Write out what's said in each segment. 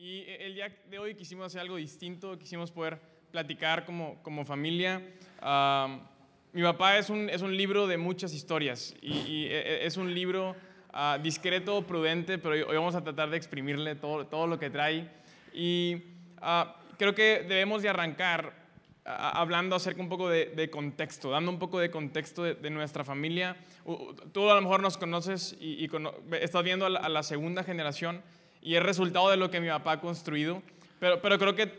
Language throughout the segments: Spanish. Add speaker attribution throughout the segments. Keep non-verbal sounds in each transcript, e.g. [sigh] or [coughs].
Speaker 1: Y e, el día de hoy quisimos hacer algo distinto, quisimos poder platicar como, como familia. mi papá es un, es un libro de muchas historias y, e, e, es un libro uh, discreto, prudente, pero hoy vamos a tratar de exprimirle todo, todo lo que trae. Y uh, creo que debemos de arrancar hablando acerca un poco de, contexto, dando un poco de contexto de, nuestra familia. Tú a lo mejor nos conoces y, estás viendo a la, segunda generación y es resultado de lo que mi papá ha construido, pero, pero creo que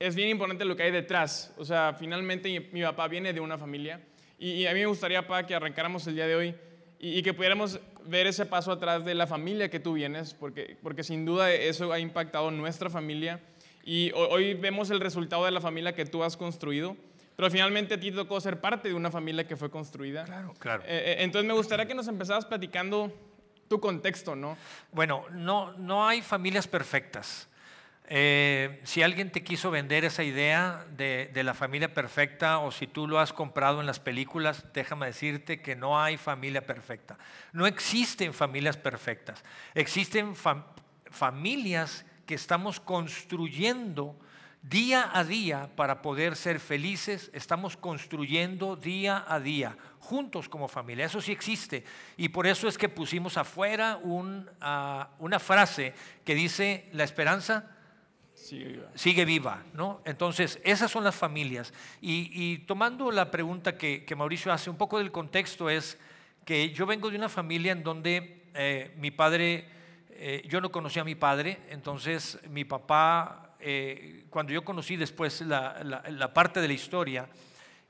Speaker 1: es bien importante lo que hay detrás. O sea, finalmente mi, papá viene de una familia y, a mí me gustaría, papá, que arrancáramos el día de hoy y, que pudiéramos ver ese paso atrás de la familia que tú vienes, porque, porque sin duda eso ha impactado nuestra familia y hoy vemos el resultado de la familia que tú has construido. Pero finalmente a ti tocó ser parte de una familia que fue construida.
Speaker 2: Claro, claro.
Speaker 1: Eh, eh, entonces me gustaría que nos empezaras platicando tu contexto, ¿no?
Speaker 2: Bueno, no, no hay familias perfectas. Eh, si alguien te quiso vender esa idea de, de, la familia perfecta o si tú lo has comprado en las películas, déjame decirte que no hay familia perfecta. No existen familias perfectas. Existen familias que estamos construyendo día a día para poder ser felices, estamos construyendo día a día, juntos como familia. Eso sí existe. Y por eso es que pusimos afuera ah, una frase que dice, la esperanza sigue viva. ¿no? Entonces, esas son las familias. Y, tomando la pregunta que, Mauricio hace, un poco del contexto es que yo vengo de una familia en donde eh, mi padre eh, yo no conocía a mi padre, entonces mi papá, eh, cuando yo conocí después la, parte de la historia,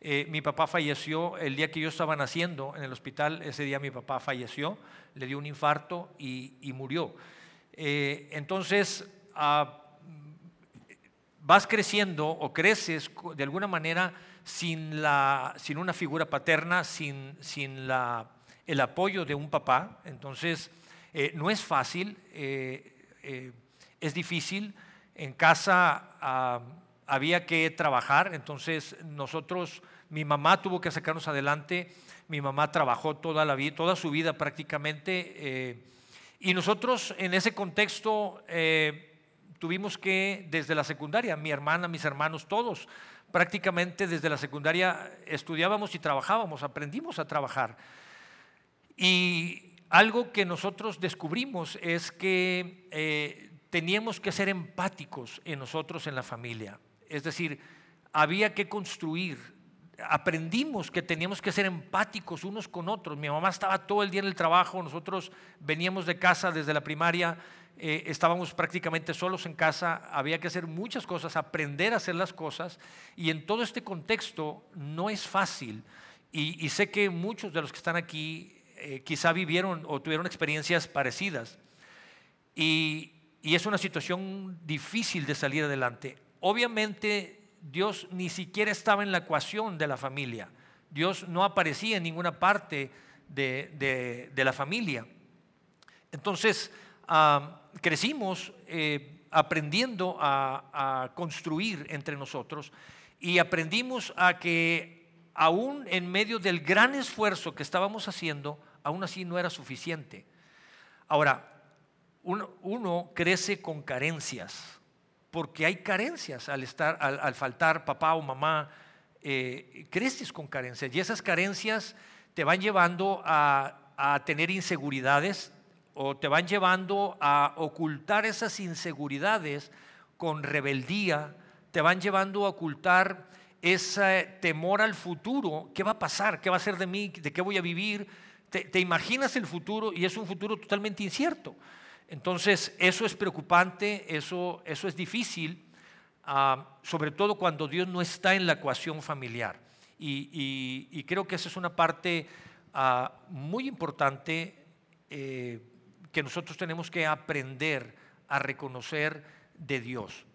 Speaker 2: eh, mi papá falleció el día que yo estaba naciendo en el hospital, ese día mi papá falleció, le dio un infarto y, murió. entonces, ah, vas creciendo o creces de alguna manera sin, la, sin una figura paterna, sin, sin la, el apoyo de un papá. Entonces, eh, no es fácil, eh, eh, es difícil. En casa ah, había que trabajar, entonces nosotros, mi mamá tuvo que sacarnos adelante, mi mamá trabajó toda, la vida, toda su vida prácticamente, y nosotros en ese contexto tuvimos que, desde la secundaria, mi hermana, mis hermanos, todos, prácticamente desde la secundaria estudiábamos y trabajábamos, aprendimos a trabajar. Y algo que nosotros descubrimos es que eh, teníamos que ser empáticos en nosotros, en la familia. Es decir, había que construir. Aprendimos que teníamos que ser empáticos unos con otros. Mi mamá estaba todo el día en el trabajo, nosotros veníamos de casa desde la primaria, eh, estábamos prácticamente solos en casa, había que hacer muchas cosas, aprender a hacer las cosas, y en todo este contexto no es fácil. y sé que muchos de los que están aquí eh, quizá vivieron o tuvieron experiencias parecidas. Y, es una situación difícil de salir adelante. Obviamente Dios ni siquiera estaba en la ecuación de la familia. Dios no aparecía en ninguna parte de, la familia. Entonces, crecimos eh, aprendiendo a, a, construir entre nosotros y aprendimos a que aún en medio del gran esfuerzo que estábamos haciendo, aún así no era suficiente. Ahora, uno, crece con carencias, porque hay carencias al, estar, al, faltar papá o mamá, eh, creces con carencias y esas carencias te van llevando a, tener inseguridades o te van llevando a ocultar esas inseguridades con rebeldía, te van llevando a ocultar ese temor al futuro, ¿qué va a pasar? ¿Qué va a ser de mí? ¿De qué voy a vivir? te, imaginas el futuro y es un futuro totalmente incierto. Entonces, eso es preocupante, eso, eso es difícil, ah, sobre todo cuando Dios no está en la ecuación familiar. Y, creo que esa es una parte ah, muy importante eh, que nosotros tenemos que aprender a reconocer de Dios.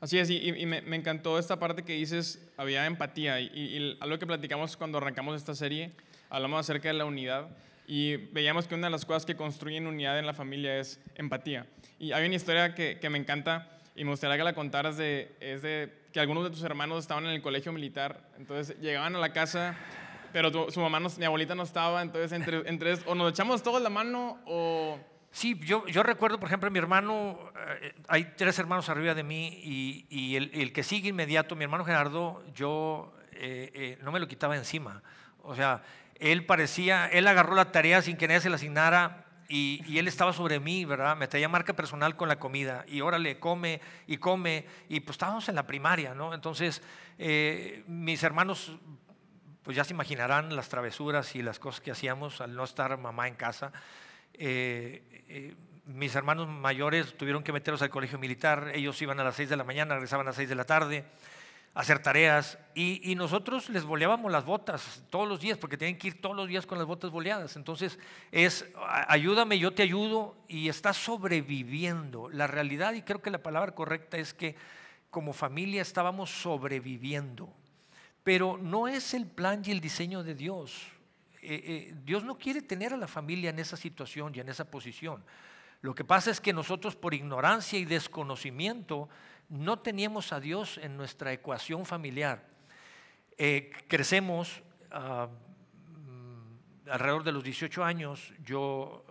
Speaker 1: Así es, y, me, encantó esta parte que dices, había empatía, y, y, algo que platicamos cuando arrancamos esta serie hablamos acerca de la unidad y veíamos que una de las cosas que construyen unidad en la familia es empatía. Y hay una historia que, que me encanta y me gustaría que la contaras de, es de que algunos de tus hermanos estaban en el colegio militar, entonces llegaban a la casa, pero su mamá, mi abuelita no estaba, entonces entre, entre o nos echamos todos la mano o
Speaker 2: Sí, yo, yo recuerdo, por ejemplo, mi hermano, eh, hay tres hermanos arriba de mí y, y el, el, que sigue inmediato, mi hermano Gerardo, yo eh, eh, no me lo quitaba encima. O sea, él parecía, él agarró la tarea sin que nadie se la asignara y, él estaba sobre mí, ¿verdad? Me traía marca personal con la comida y órale, come y come. Y pues estábamos en la primaria, ¿no? Entonces, mis hermanos, pues ya se imaginarán las travesuras y las cosas que hacíamos al no estar mamá en casa. Eh, eh, mis hermanos mayores tuvieron que meterlos al colegio militar, ellos iban a las 6 de la mañana, regresaban a las 6 de la tarde hacer tareas y, nosotros les boleábamos las botas todos los días porque tienen que ir todos los días con las botas boleadas. Entonces es ayúdame, yo te ayudo y estás sobreviviendo. La realidad y creo que la palabra correcta es que como familia estábamos sobreviviendo, pero no es el plan y el diseño de Dios. Eh, eh, Dios no quiere tener a la familia en esa situación y en esa posición. Lo que pasa es que nosotros por ignorancia y desconocimiento no teníamos a Dios en nuestra ecuación familiar. Eh, crecemos ah, mm, alrededor de los 18 años, yo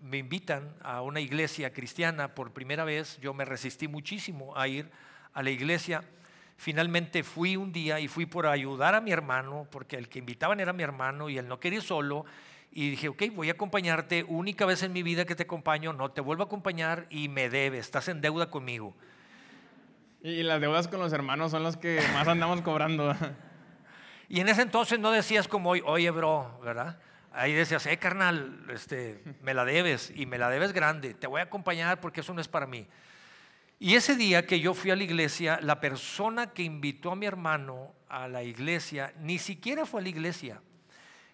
Speaker 2: me invitan a una iglesia cristiana por primera vez, yo me resistí muchísimo a ir a la iglesia Finalmente fui un día y fui por ayudar a mi hermano, porque el que invitaban era mi hermano y él no quería ir solo. Y dije, ok, voy a acompañarte, única vez en mi vida que te acompaño, no te vuelvo a acompañar y me debes, estás en deuda conmigo.
Speaker 3: Y las deudas con los hermanos son las que más andamos cobrando.
Speaker 2: y en ese entonces no decías como hoy, oye, bro, ¿verdad? Ahí decías, eh, carnal, este, me la debes y me la debes grande, te voy a acompañar porque eso no es para mí. Y ese día que yo fui a la iglesia, la persona que invitó a mi hermano a la iglesia ni siquiera fue a la iglesia.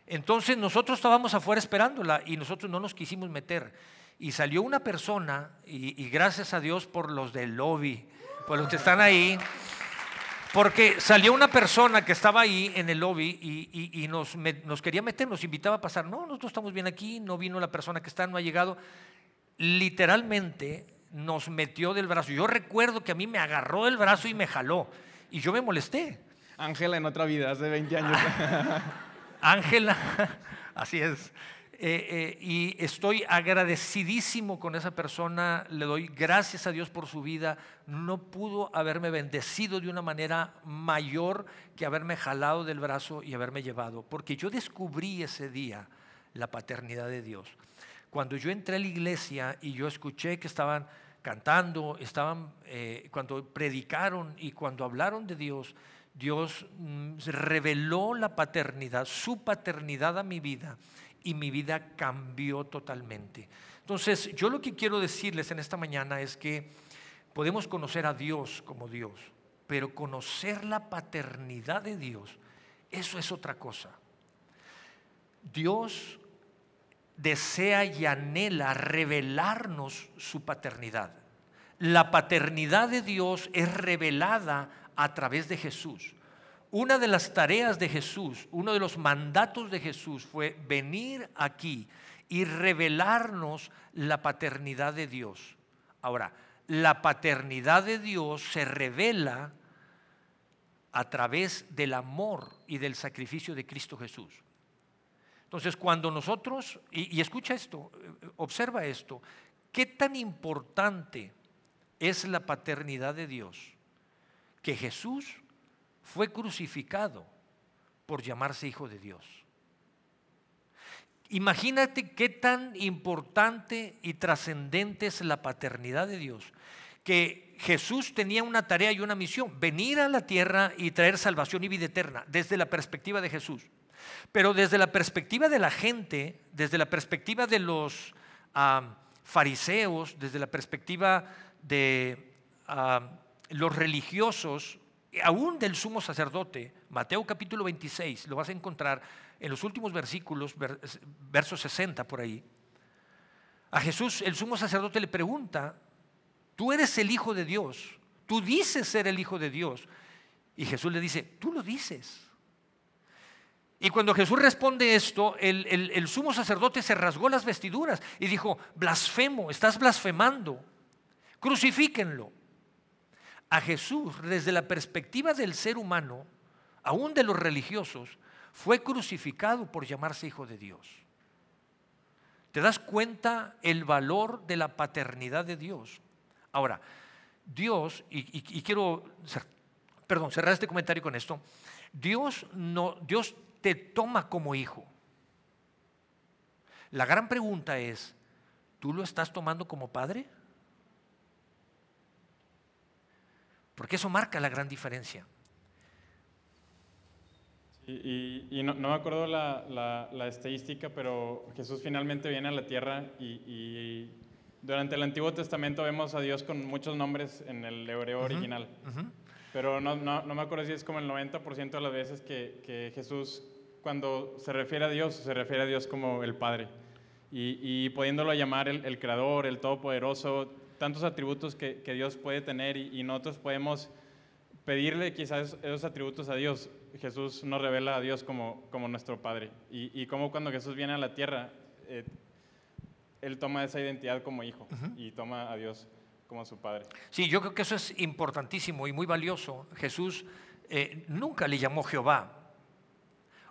Speaker 2: Entonces nosotros estábamos afuera esperándola y nosotros no nos quisimos meter. Y salió una persona, y, gracias a Dios por los del lobby, por los que están ahí, porque salió una persona que estaba ahí en el lobby y, nos, nos, quería meter, nos invitaba a pasar. No, nosotros estamos bien aquí, no vino la persona que está, no ha llegado. Literalmente nos metió del brazo. Yo recuerdo que a mí me agarró del brazo y me jaló. Y yo me molesté.
Speaker 3: Ángela en otra vida, hace 20 años. [laughs]
Speaker 2: Ángela, [laughs] así es. Eh, eh, y estoy agradecidísimo con esa persona, le doy gracias a Dios por su vida. No pudo haberme bendecido de una manera mayor que haberme jalado del brazo y haberme llevado, porque yo descubrí ese día la paternidad de Dios. Cuando yo entré a la iglesia y yo escuché que estaban cantando, estaban, eh, cuando predicaron y cuando hablaron de Dios, Dios mm, reveló la paternidad, su paternidad a mi vida y mi vida cambió totalmente. Entonces, yo lo que quiero decirles en esta mañana es que podemos conocer a Dios como Dios, pero conocer la paternidad de Dios, eso es otra cosa. Dios desea y anhela revelarnos su paternidad. La paternidad de Dios es revelada a través de Jesús. Una de las tareas de Jesús, uno de los mandatos de Jesús fue venir aquí y revelarnos la paternidad de Dios. Ahora, la paternidad de Dios se revela a través del amor y del sacrificio de Cristo Jesús. Entonces, cuando nosotros, y, escucha esto, observa esto, qué tan importante es la paternidad de Dios, que Jesús fue crucificado por llamarse hijo de Dios. Imagínate qué tan importante y trascendente es la paternidad de Dios, que Jesús tenía una tarea y una misión, venir a la tierra y traer salvación y vida eterna, desde la perspectiva de Jesús. Pero desde la perspectiva de la gente, desde la perspectiva de los fariseos, desde la perspectiva de los religiosos, aún del sumo sacerdote, Mateo capítulo 26, lo vas a encontrar en los últimos versículos, versos 60 por ahí. A Jesús el sumo sacerdote le pregunta, tú eres el Hijo de Dios, tú dices ser el Hijo de Dios. Y Jesús le dice, tú lo dices. Y cuando Jesús responde esto, el, sumo sacerdote se rasgó las vestiduras y dijo, blasfemo, estás blasfemando, crucifíquenlo. A Jesús, desde la perspectiva del ser humano, aún de los religiosos, fue crucificado por llamarse hijo de Dios. ¿Te das cuenta el valor de la paternidad de Dios? Ahora, Dios, y, quiero, perdón, cerrar este comentario con esto, Dios, no, Dios te toma como hijo. La gran pregunta es, ¿tú lo estás tomando como padre? Porque eso marca la gran diferencia.
Speaker 3: Y, no, me acuerdo la, estadística, pero Jesús finalmente viene a la tierra y, durante el Antiguo Testamento vemos a Dios con muchos nombres en el hebreo original. Pero no, me acuerdo si es como el 90% de las veces que, Jesús, cuando se refiere a Dios, se refiere a Dios como el Padre. Y, pudiéndolo llamar el, Creador, el Todopoderoso, tantos atributos que, Dios puede tener y, nosotros podemos pedirle quizás esos atributos a Dios. Jesús nos revela a Dios como, como nuestro Padre. Y, como cuando Jesús viene a la tierra, eh, Él toma esa identidad como hijo y toma a Dios como su Padre.
Speaker 2: Sí, yo creo que eso es importantísimo y muy valioso. Jesús eh, nunca le llamó Jehová.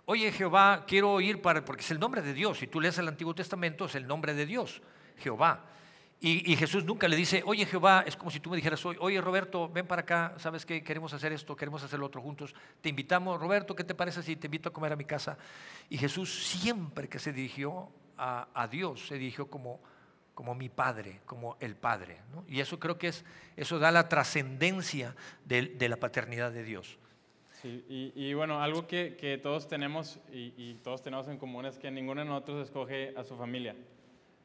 Speaker 2: Oye Jehová, quiero ir para, porque es el nombre de Dios. Si tú lees el Antiguo Testamento, es el nombre de Dios, Jehová. Y, Jesús nunca le dice, oye Jehová, es como si tú me dijeras, oye Roberto, ven para acá, ¿sabes qué? Queremos hacer esto, queremos hacer lo otro juntos. Te invitamos, Roberto, ¿qué te parece si te invito a comer a mi casa? Y Jesús siempre que se dirigió a, Dios, se dirigió como, como mi Padre, como el Padre. Y eso creo que es, eso da la trascendencia de, la paternidad de Dios.
Speaker 3: Sí, y, bueno, algo que, todos tenemos y todos tenemos en común es que ninguno de nosotros escoge a su familia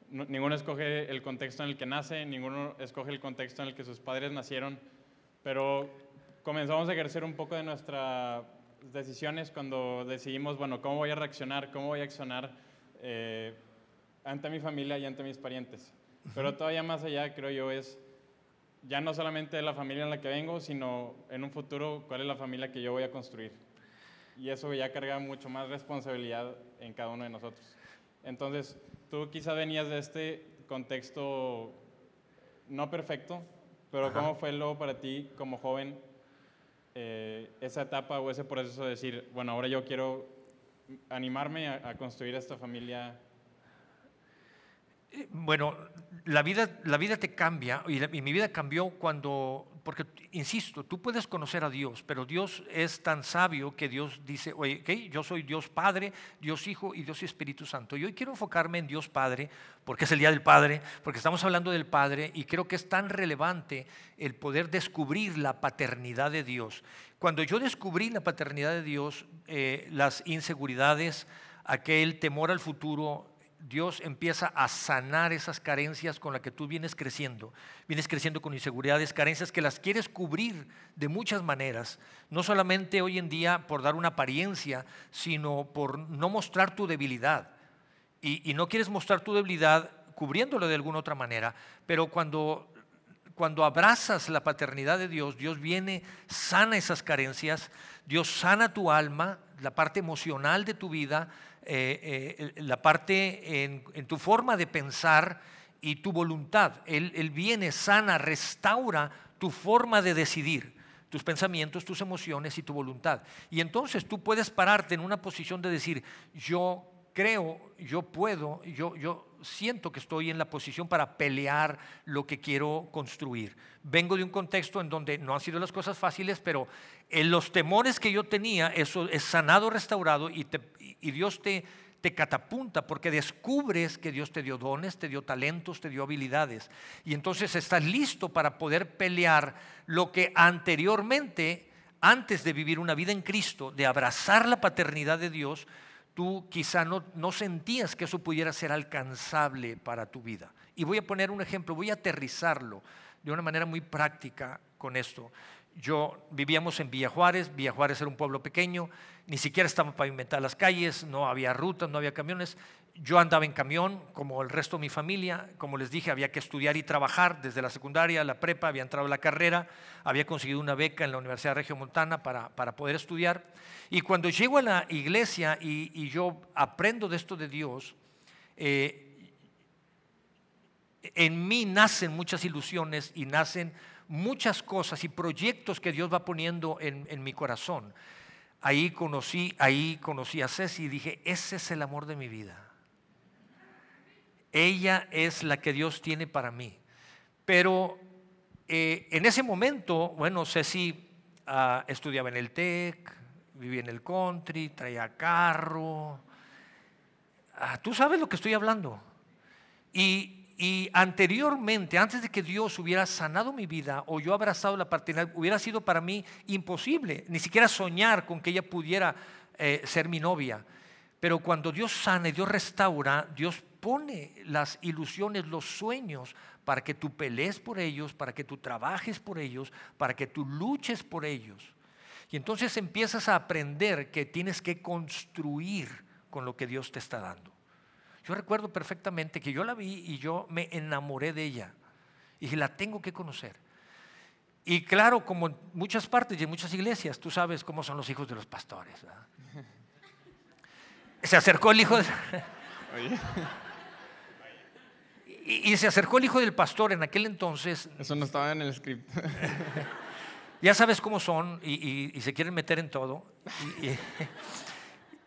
Speaker 3: ninguno escoge el contexto en el que nace, ninguno escoge el contexto en el que sus padres nacieron, pero comenzamos a ejercer un poco de nuestras decisiones cuando decidimos, bueno, ¿cómo voy a reaccionar? ¿Cómo voy a accionar eh, ante mi familia y ante mis parientes? Pero todavía más allá, creo yo, es ya no solamente la familia en la que vengo, sino en un futuro, cuál es la familia que yo voy a construir. Y eso ya carga mucho más responsabilidad en cada uno de nosotros. Entonces, tú quizá venías de este contexto no perfecto, pero ¿cómo fue luego para ti como joven eh, esa etapa o ese proceso de decir, bueno, ahora yo quiero animarme a, construir esta familia?
Speaker 2: Eh, bueno, la vida, la vida te cambia y mi vida cambió cuando porque, insisto, tú puedes conocer a Dios, pero Dios es tan sabio que Dios dice, oye, okay, yo soy Dios Padre, Dios Hijo y Dios Espíritu Santo. Y hoy quiero enfocarme en Dios Padre, porque es el Día del Padre, porque estamos hablando del Padre y creo que es tan relevante el poder descubrir la paternidad de Dios. Cuando yo descubrí la paternidad de Dios, eh, las inseguridades, aquel temor al futuro, Dios empieza a sanar esas carencias con las que tú vienes creciendo. Vienes creciendo con inseguridades, carencias que las quieres cubrir de muchas maneras. No solamente hoy en día por dar una apariencia, sino por no mostrar tu debilidad. Y, no quieres mostrar tu debilidad cubriéndolo de alguna otra manera. Pero cuando, cuando abrazas la paternidad de Dios, Dios viene, sana esas carencias, Dios sana tu alma, la parte emocional de tu vida eh, eh, la parte en, tu forma de pensar y tu voluntad. Él, viene, sana, restaura tu forma de decidir tus pensamientos, tus emociones y tu voluntad. Y entonces tú puedes pararte en una posición de decir, yo creo, yo puedo, yo siento que estoy en la posición para pelear lo que quiero construir. Vengo de un contexto en donde no han sido las cosas fáciles, pero en los temores que yo tenía, eso es sanado, restaurado y, Dios te, te catapulta porque descubres que Dios te dio dones, te dio talentos, te dio habilidades. Y entonces estás listo para poder pelear lo que anteriormente, antes de vivir una vida en Cristo, de abrazar la paternidad de Dios, tú quizá no, no sentías que eso pudiera ser alcanzable para tu vida. Y voy a poner un ejemplo, voy a aterrizarlo de una manera muy práctica con esto. Yo vivíamos en Villa Juárez, Villa Juárez era un pueblo pequeño, ni siquiera estaban pavimentadas las calles, no había rutas, no había camiones. Yo andaba en camión, como el resto de mi familia. Como les dije, había que estudiar y trabajar desde la secundaria, la prepa, había entrado a la carrera, había conseguido una beca en la Universidad de Montana para, para poder estudiar. Y cuando llego a la iglesia y, yo aprendo de esto de Dios, eh, en mí nacen muchas ilusiones y nacen muchas cosas y proyectos que Dios va poniendo en, en mi corazón. Ahí conocí, ahí conocí a Ceci y dije, ese es el amor de mi vida ella es la que Dios tiene para mí. Pero eh, en ese momento, bueno, Ceci uh, estudiaba en el TEC, vivía en el country, traía carro. Ah, Tú sabes lo que estoy hablando. Y, anteriormente, antes de que Dios hubiera sanado mi vida o yo abrazado la paternidad, hubiera sido para mí imposible, ni siquiera soñar con que ella pudiera eh, ser mi novia. Pero cuando Dios sana y Dios restaura, Dios pone las ilusiones, los sueños, para que tú pelees por ellos, para que tú trabajes por ellos, para que tú luches por ellos. Y entonces empiezas a aprender que tienes que construir con lo que Dios te está dando. Yo recuerdo perfectamente que yo la vi y yo me enamoré de ella. Y dije, la tengo que conocer. Y claro, como en muchas partes y en muchas iglesias, tú sabes cómo son los hijos de los pastores. Se acercó el hijo de... Y, se acercó el hijo del pastor en aquel entonces.
Speaker 1: Eso no estaba en el script. [laughs]
Speaker 2: ya sabes cómo son y, se quieren meter en todo.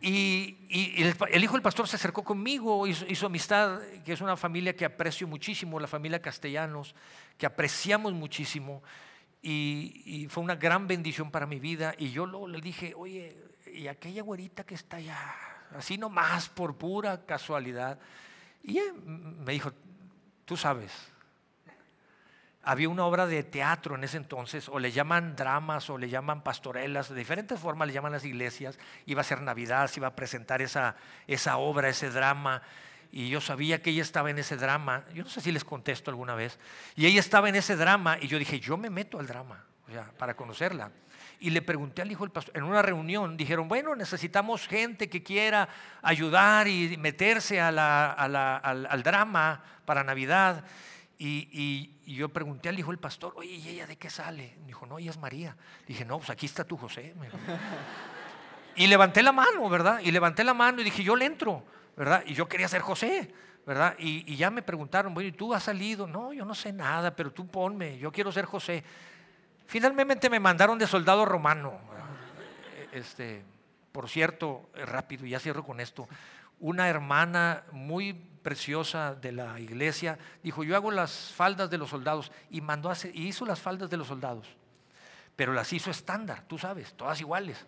Speaker 2: Y, [laughs] el, hijo del pastor se acercó conmigo, hizo, hizo, amistad, que es una familia que aprecio muchísimo, la familia Castellanos, que apreciamos muchísimo. Y, fue una gran bendición para mi vida. Y yo luego le dije, oye, ¿y aquella güerita que está allá? Así nomás, por pura casualidad. Y me dijo, Tú sabes. Había una obra de teatro en ese entonces, o le llaman dramas, o le llaman pastorelas, de diferentes formas le llaman las iglesias. Iba a ser Navidad, se iba a presentar esa, esa obra, ese drama. Y yo sabía que ella estaba en ese drama. Yo no sé si les contesto alguna vez. Y ella estaba en ese drama, y yo dije, yo me meto al drama, o sea, para conocerla. Y le pregunté al hijo del pastor, en una reunión dijeron, bueno, necesitamos gente que quiera ayudar y meterse al, al, drama para Navidad. Y, yo pregunté al hijo del pastor, oye, ¿y ella de qué sale? Me dijo, no, ella es María. Dije, no, pues aquí está tu José. Y levanté la mano, ¿verdad? Y levanté la mano y dije, yo le entro, ¿verdad? Y yo quería ser José, ¿verdad? Y, y ya me preguntaron, bueno, ¿y tú has salido? No, yo no sé nada, pero tú ponme, yo quiero ser José. Finalmente me mandaron de soldado romano. Este, por cierto, rápido, ya cierro con esto. Una hermana muy preciosa de la iglesia dijo, yo hago las faldas de los soldados y mandó a y hizo las faldas de los soldados. Pero las hizo estándar, tú sabes, todas iguales.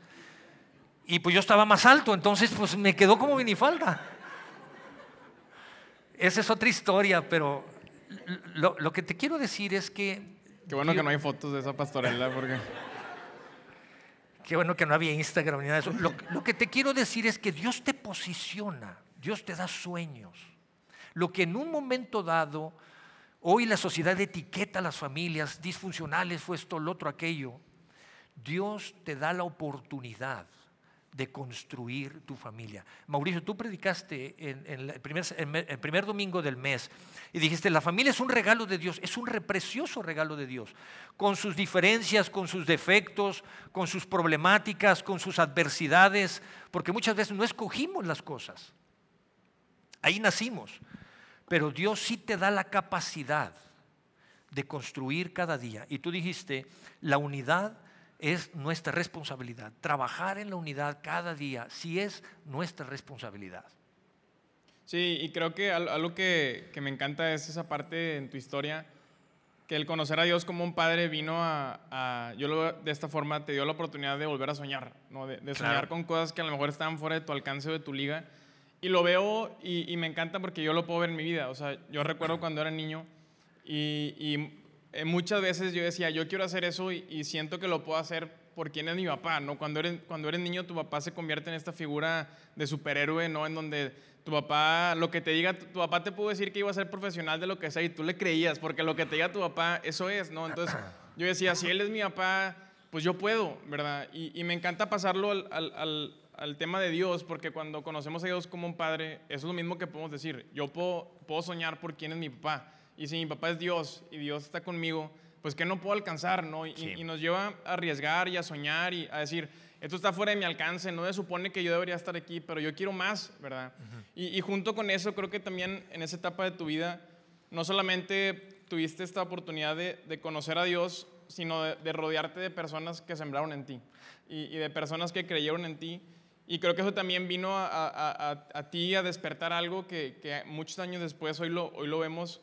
Speaker 2: Y pues yo estaba más alto, entonces pues me quedó como minifalda. Esa es otra historia, pero lo que te quiero decir es que
Speaker 1: Qué bueno que no hay fotos de esa pastorela porque...
Speaker 2: Qué bueno que no había Instagram ni nada de eso. Lo, lo, que te quiero decir es que Dios te posiciona, Dios te da sueños. Lo que en un momento dado, hoy la sociedad etiqueta a las familias disfuncionales, fue esto, lo otro, aquello. Dios te da la oportunidad de construir tu familia. Mauricio, tú predicaste en, el, primer, domingo del mes y dijiste, la familia es un regalo de Dios, es un precioso regalo de Dios, con sus diferencias, con sus defectos, con sus problemáticas, con sus adversidades, porque muchas veces no escogimos las cosas. Ahí nacimos, pero Dios sí te da la capacidad de construir cada día. Y tú dijiste, la unidad es nuestra responsabilidad. Trabajar en la unidad cada día sí es nuestra responsabilidad.
Speaker 1: Sí, y creo que algo que, me encanta es esa parte en tu historia, que el conocer a Dios como un padre vino a, yo lo, de esta forma, te dio la oportunidad de volver a soñar, ¿no? de, soñar con cosas que a lo mejor estaban fuera de tu alcance o de tu liga. Y lo veo y, me encanta porque yo lo puedo ver en mi vida. O sea, yo recuerdo cuando era niño y, y eh, muchas veces yo decía, yo quiero hacer eso y, siento que lo puedo hacer por quien es mi papá, ¿no? Cuando eres, cuando eres niño, tu papá se convierte en esta figura de superhéroe, ¿no? En donde tu papá, lo que te diga, tu, papá te pudo decir que iba a ser profesional de lo que sea y tú le creías, porque lo que te diga tu papá, eso es, ¿no? Entonces [clears throat] yo decía, si él es mi papá, pues yo puedo, ¿verdad? Y, me encanta pasarlo al, al, al, tema de Dios, porque cuando conocemos a Dios como un padre, eso es lo mismo que podemos decir. Yo puedo, puedo soñar por quién es mi papá. Y si mi papá es Dios y Dios está conmigo, pues que no puedo alcanzar, ¿no? Y, nos lleva a arriesgar y a soñar y a decir, esto está fuera de mi alcance, no se supone que yo debería estar aquí, pero yo quiero más, ¿verdad? y, junto con eso, creo que también en esa etapa de tu vida, no solamente tuviste esta oportunidad de, conocer a Dios, sino de, rodearte de personas que sembraron en ti y, y, de personas que creyeron en ti
Speaker 3: Y creo que eso también vino a, a, a, a ti a despertar algo que, que, muchos años después hoy lo, hoy lo vemos.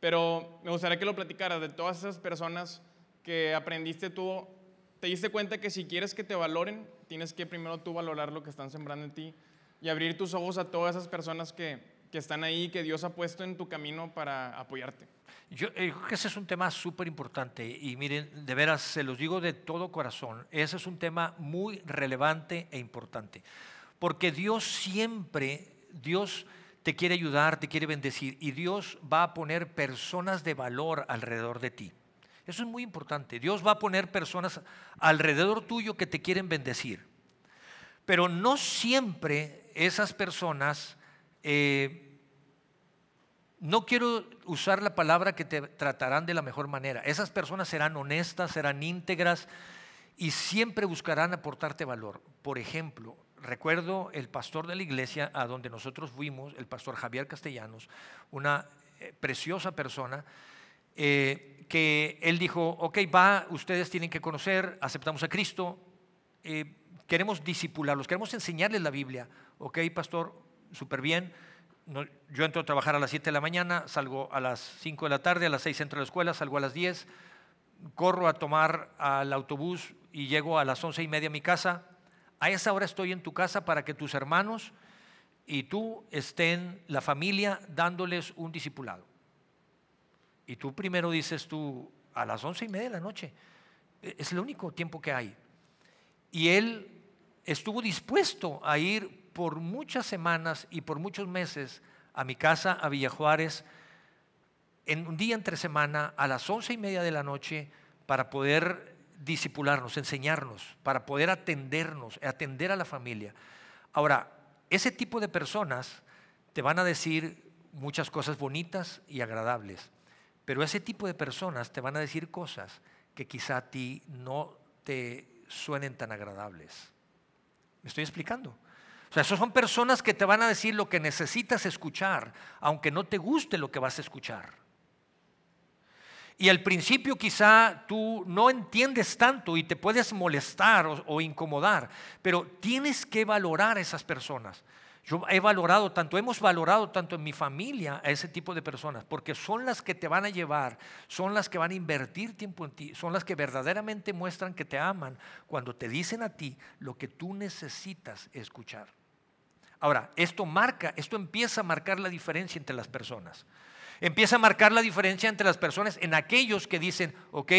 Speaker 3: Pero me gustaría que lo platicaras de todas esas personas que aprendiste tú, te diste cuenta que si quieres que te valoren, tienes que primero tú valorar lo que están sembrando en ti y abrir tus ojos a todas esas personas que, que están ahí, que Dios ha puesto en tu camino para apoyarte.
Speaker 2: Yo, eh, creo que ese es un tema súper importante y miren, de veras, se los digo de todo corazón, ese es un tema muy relevante e importante, porque Dios siempre, Dios te quiere ayudar, te quiere bendecir y Dios va a poner personas de valor alrededor de ti. Eso es muy importante. Dios va a poner personas alrededor tuyo que te quieren bendecir. Pero no siempre esas personas eh, no quiero usar la palabra que te tratarán de la mejor manera. Esas personas serán honestas, serán íntegras y siempre buscarán aportarte valor. Por ejemplo, recuerdo el pastor de la iglesia a donde nosotros fuimos, el pastor Javier Castellanos, una eh, preciosa persona, eh, que él dijo, ok, va, ustedes tienen que conocer, aceptamos a Cristo, eh, queremos disipularlos, queremos enseñarles la Biblia. Ok, pastor, súper bien yo entro a trabajar a las 7 de la mañana, salgo a las 5 de la tarde, a las 6 entro a la escuela, salgo a las 10, corro a tomar al autobús y llego a las 11 y media a mi casa. A esa hora estoy en tu casa para que tus hermanos y tú estén, la familia, dándoles un discipulado. Y tú primero dices tú, a las 11 y media de la noche, e, es el único tiempo que hay. Y él estuvo dispuesto a ir por muchas semanas y por muchos meses a mi casa a Villa Juárez en un día entre semana a las once y media de la noche para poder disipularnos, enseñarnos, para poder atendernos, atender a la familia. Ahora, ese tipo de personas te van a decir muchas cosas bonitas y agradables, pero ese tipo de personas te van a decir cosas que quizá a ti no te suenen tan agradables. ¿Me estoy explicando? O sea, son personas que te van a decir lo que necesitas escuchar, aunque no te guste lo que vas a escuchar. Y al principio quizá tú no entiendes tanto y te puedes molestar o, incomodar, pero tienes que valorar a esas personas. Yo he valorado tanto, hemos valorado tanto en mi familia a ese tipo de personas, porque son las que te van a llevar, son las que van a invertir tiempo en ti, son las que verdaderamente muestran que te aman cuando te dicen a ti lo que tú necesitas escuchar. Ahora, esto marca, esto empieza a marcar la diferencia entre las personas. Empieza a marcar la diferencia entre las personas en aquellos que dicen, ok,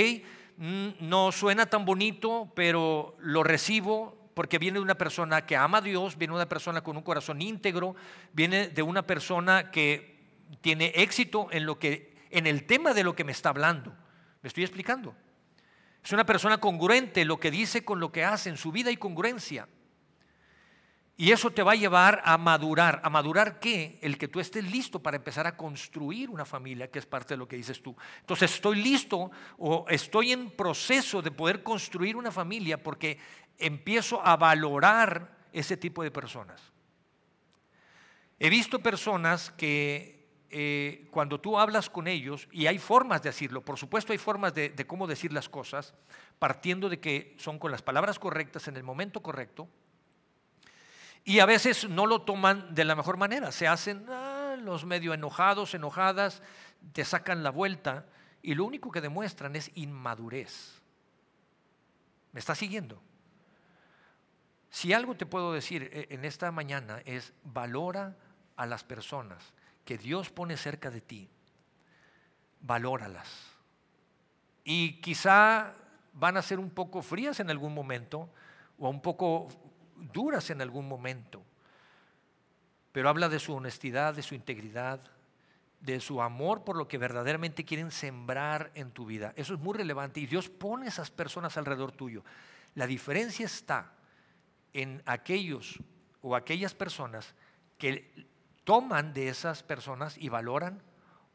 Speaker 2: mm, no suena tan bonito, pero lo recibo porque viene de una persona que ama a Dios, viene de una persona con un corazón íntegro, viene de una persona que tiene éxito en lo que en el tema de lo que me está hablando. ¿Me estoy explicando? Es una persona congruente, lo que dice con lo que hace en su vida y congruencia. Y eso te va a llevar a madurar. ¿A madurar qué? El que tú estés listo para empezar a construir una familia, que es parte de lo que dices tú. Entonces estoy listo o estoy en proceso de poder construir una familia porque empiezo a valorar ese tipo de personas. He visto personas que eh, cuando tú hablas con ellos, y hay formas de decirlo, por supuesto hay formas de, de cómo decir las cosas, partiendo de que son con las palabras correctas en el momento correcto, y a veces no lo toman de la mejor manera, se hacen ah, los medio enojados, enojadas, te sacan la vuelta y lo único que demuestran es inmadurez. ¿Me está siguiendo? Si algo te puedo decir eh, en esta mañana es valora a las personas que Dios pone cerca de ti, valóralas. Y quizá van a ser un poco frías en algún momento o un poco duras en algún momento, pero habla de su honestidad, de su integridad, de su amor por lo que verdaderamente quieren sembrar en tu vida. Eso es muy relevante y Dios pone esas personas alrededor tuyo. La diferencia está en aquellos o aquellas personas que toman de esas personas y valoran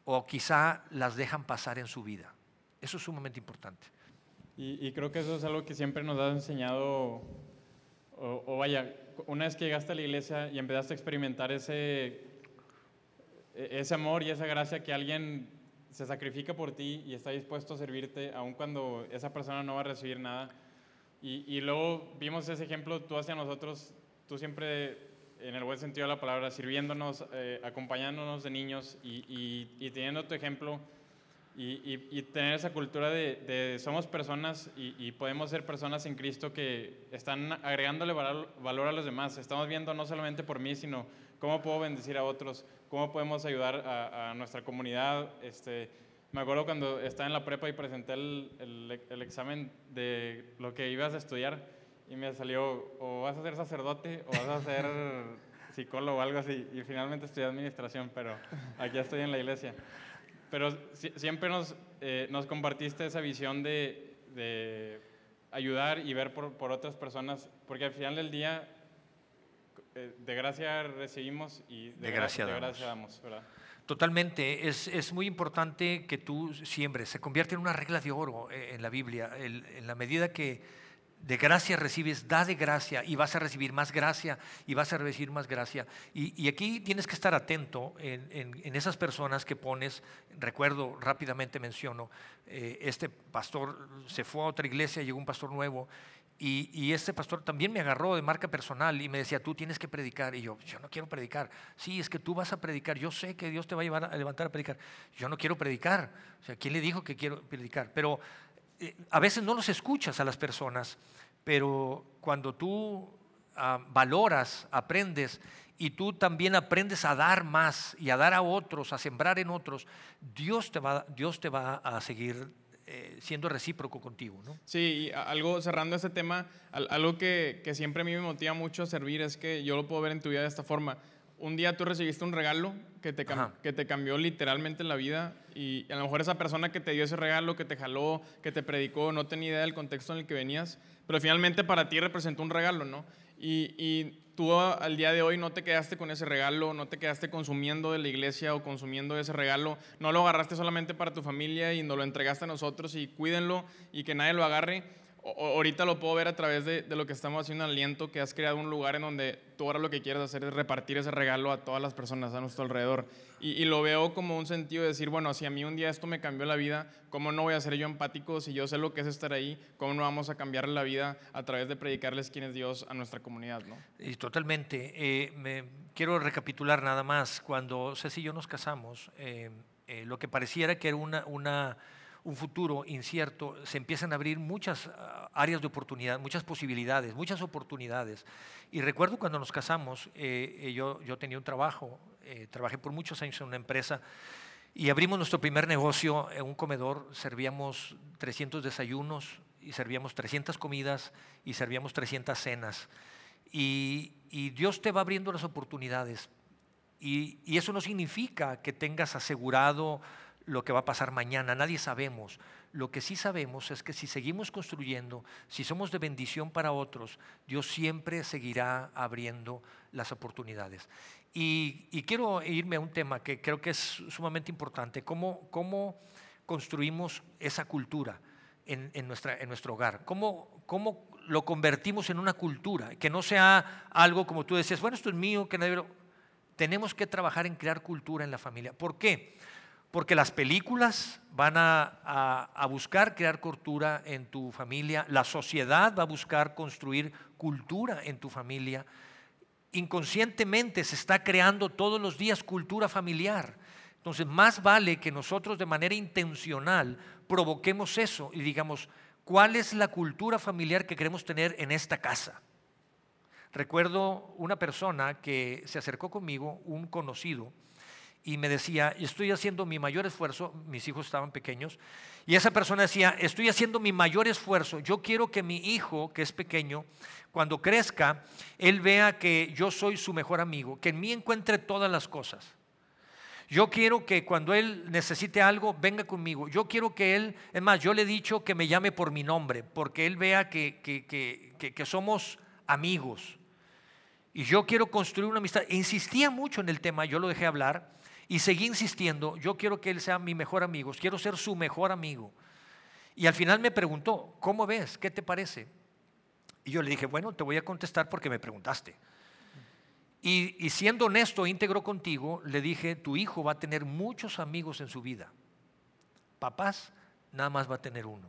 Speaker 2: o quizá las dejan pasar en su vida. Eso es sumamente importante.
Speaker 3: Y, y creo que eso es algo que siempre nos ha enseñado o, vaya, una vez que llegaste a la iglesia y empezaste a experimentar ese, e, ese amor y esa gracia que alguien se sacrifica por ti y está dispuesto a servirte, aun cuando esa persona no va a recibir nada. Y, luego vimos ese ejemplo tú hacia nosotros tú siempre, en el buen sentido de la palabra, sirviéndonos, eh, acompañándonos de niños y, y, y, teniendo tu ejemplo y, y tener esa cultura de, de somos personas y, podemos ser personas en Cristo que están agregándole valor, valor, a los demás. Estamos viendo no solamente por mí, sino cómo puedo bendecir a otros, cómo podemos ayudar a, a nuestra comunidad. Este, me acuerdo cuando estaba en la prepa y presenté el, el, el examen de lo que ibas a estudiar y me salió o vas a ser sacerdote o vas a ser [laughs] psicólogo o algo así. Y finalmente estudié administración, pero aquí estoy en la iglesia. Pero siempre nos, eh, nos compartiste esa visión de, de ayudar y ver por, por, otras personas, porque al final del día eh, de gracia recibimos y de,
Speaker 2: de gracia,
Speaker 3: de
Speaker 2: damos.
Speaker 3: gracia damos ¿verdad?
Speaker 2: Totalmente, es, es, muy importante que tú siembres, se convierte en una regla de oro eh, en la Biblia, el, en la medida que de gracia recibes, da de gracia y vas a recibir más gracia y vas a recibir más gracia. Y, aquí tienes que estar atento en, en, en, esas personas que pones, recuerdo rápidamente menciono, eh, este pastor se fue a otra iglesia, llegó un pastor nuevo y, y, este pastor también me agarró de marca personal y me decía, tú tienes que predicar. Y yo, yo no quiero predicar. Sí, es que tú vas a predicar. Yo sé que Dios te va a llevar a levantar a predicar. Yo no quiero predicar. O sea, ¿quién le dijo que quiero predicar? Pero eh, a veces no los escuchas a las personas, pero cuando tú uh, valoras, aprendes y tú también aprendes a dar más y a dar a otros, a sembrar en otros, Dios te va, Dios te va a seguir eh, siendo recíproco contigo. ¿no?
Speaker 3: Sí, y algo cerrando este tema, algo que, que, siempre a mí me motiva mucho a servir es que yo lo puedo ver en tu vida de esta forma. Un día tú recibiste un regalo que te, que te cambió literalmente la vida y a lo mejor esa persona que te dio ese regalo, que te jaló, que te predicó, no tenía idea del contexto en el que venías, pero finalmente para ti representó un regalo, ¿no? Y, y tú al día de hoy no te quedaste con ese regalo, no te quedaste consumiendo de la iglesia o consumiendo ese regalo, no lo agarraste solamente para tu familia y nos lo entregaste a nosotros y cuídenlo y que nadie lo agarre. Ahorita lo puedo ver a través de, lo que estamos haciendo en Aliento, que has creado un lugar en donde tú ahora lo que quieres hacer es repartir ese regalo a todas las personas a nuestro alrededor. Y, lo veo como un sentido de decir, bueno, si a mí un día esto me cambió la vida, ¿cómo no voy a ser yo empático si yo sé lo que es estar ahí? ¿Cómo no vamos a cambiar la vida a través de predicarles quién es Dios a nuestra comunidad? ¿no?
Speaker 2: Y totalmente. Eh, me, quiero recapitular nada más. Cuando Ceci y yo nos casamos, eh, eh, lo que pareciera que era una un futuro incierto, se empiezan a abrir muchas áreas de oportunidad, muchas posibilidades, muchas oportunidades. Y recuerdo cuando nos casamos, eh, yo, yo, tenía un trabajo, eh, trabajé por muchos años en una empresa y abrimos nuestro primer negocio en un comedor, servíamos 300 desayunos y servíamos 300 comidas y servíamos 300 cenas. Y, Dios te va abriendo las oportunidades. Y eso no significa que tengas asegurado lo que va a pasar mañana, nadie sabemos. Lo que sí sabemos es que si seguimos construyendo, si somos de bendición para otros, Dios siempre seguirá abriendo las oportunidades. Y, quiero irme a un tema que creo que es sumamente importante, cómo, cómo construimos esa cultura en, en, nuestra, en nuestro hogar, cómo, cómo lo convertimos en una cultura, que no sea algo como tú decías, bueno, esto es mío, que nadie lo... Tenemos que trabajar en crear cultura en la familia. ¿Por qué? Porque las películas van a, buscar crear cultura en tu familia, la sociedad va a buscar construir cultura en tu familia. Inconscientemente se está creando todos los días cultura familiar. Entonces, más vale que nosotros de manera intencional provoquemos eso y digamos, ¿cuál es la cultura familiar que queremos tener en esta casa? Recuerdo una persona que se acercó conmigo, un conocido, y me decía, estoy haciendo mi mayor esfuerzo, mis hijos estaban pequeños, y esa persona decía, estoy haciendo mi mayor esfuerzo, yo quiero que mi hijo, que es pequeño, cuando crezca, él vea que yo soy su mejor amigo, que en mí encuentre todas las cosas. Yo quiero que cuando él necesite algo, venga conmigo. Yo quiero que él, es más, yo le he dicho que me llame por mi nombre, porque él vea que, que, que, que somos amigos. Y yo quiero construir una amistad. Insistía mucho en el tema, yo lo dejé hablar. Y seguí insistiendo, yo quiero que él sea mi mejor amigo, quiero ser su mejor amigo. Y al final me preguntó, ¿cómo ves? ¿Qué te parece? Y yo le dije, bueno, te voy a contestar porque me preguntaste. Y, y siendo honesto, íntegro contigo, le dije, tu hijo va a tener muchos amigos en su vida. Papás, nada más va a tener uno.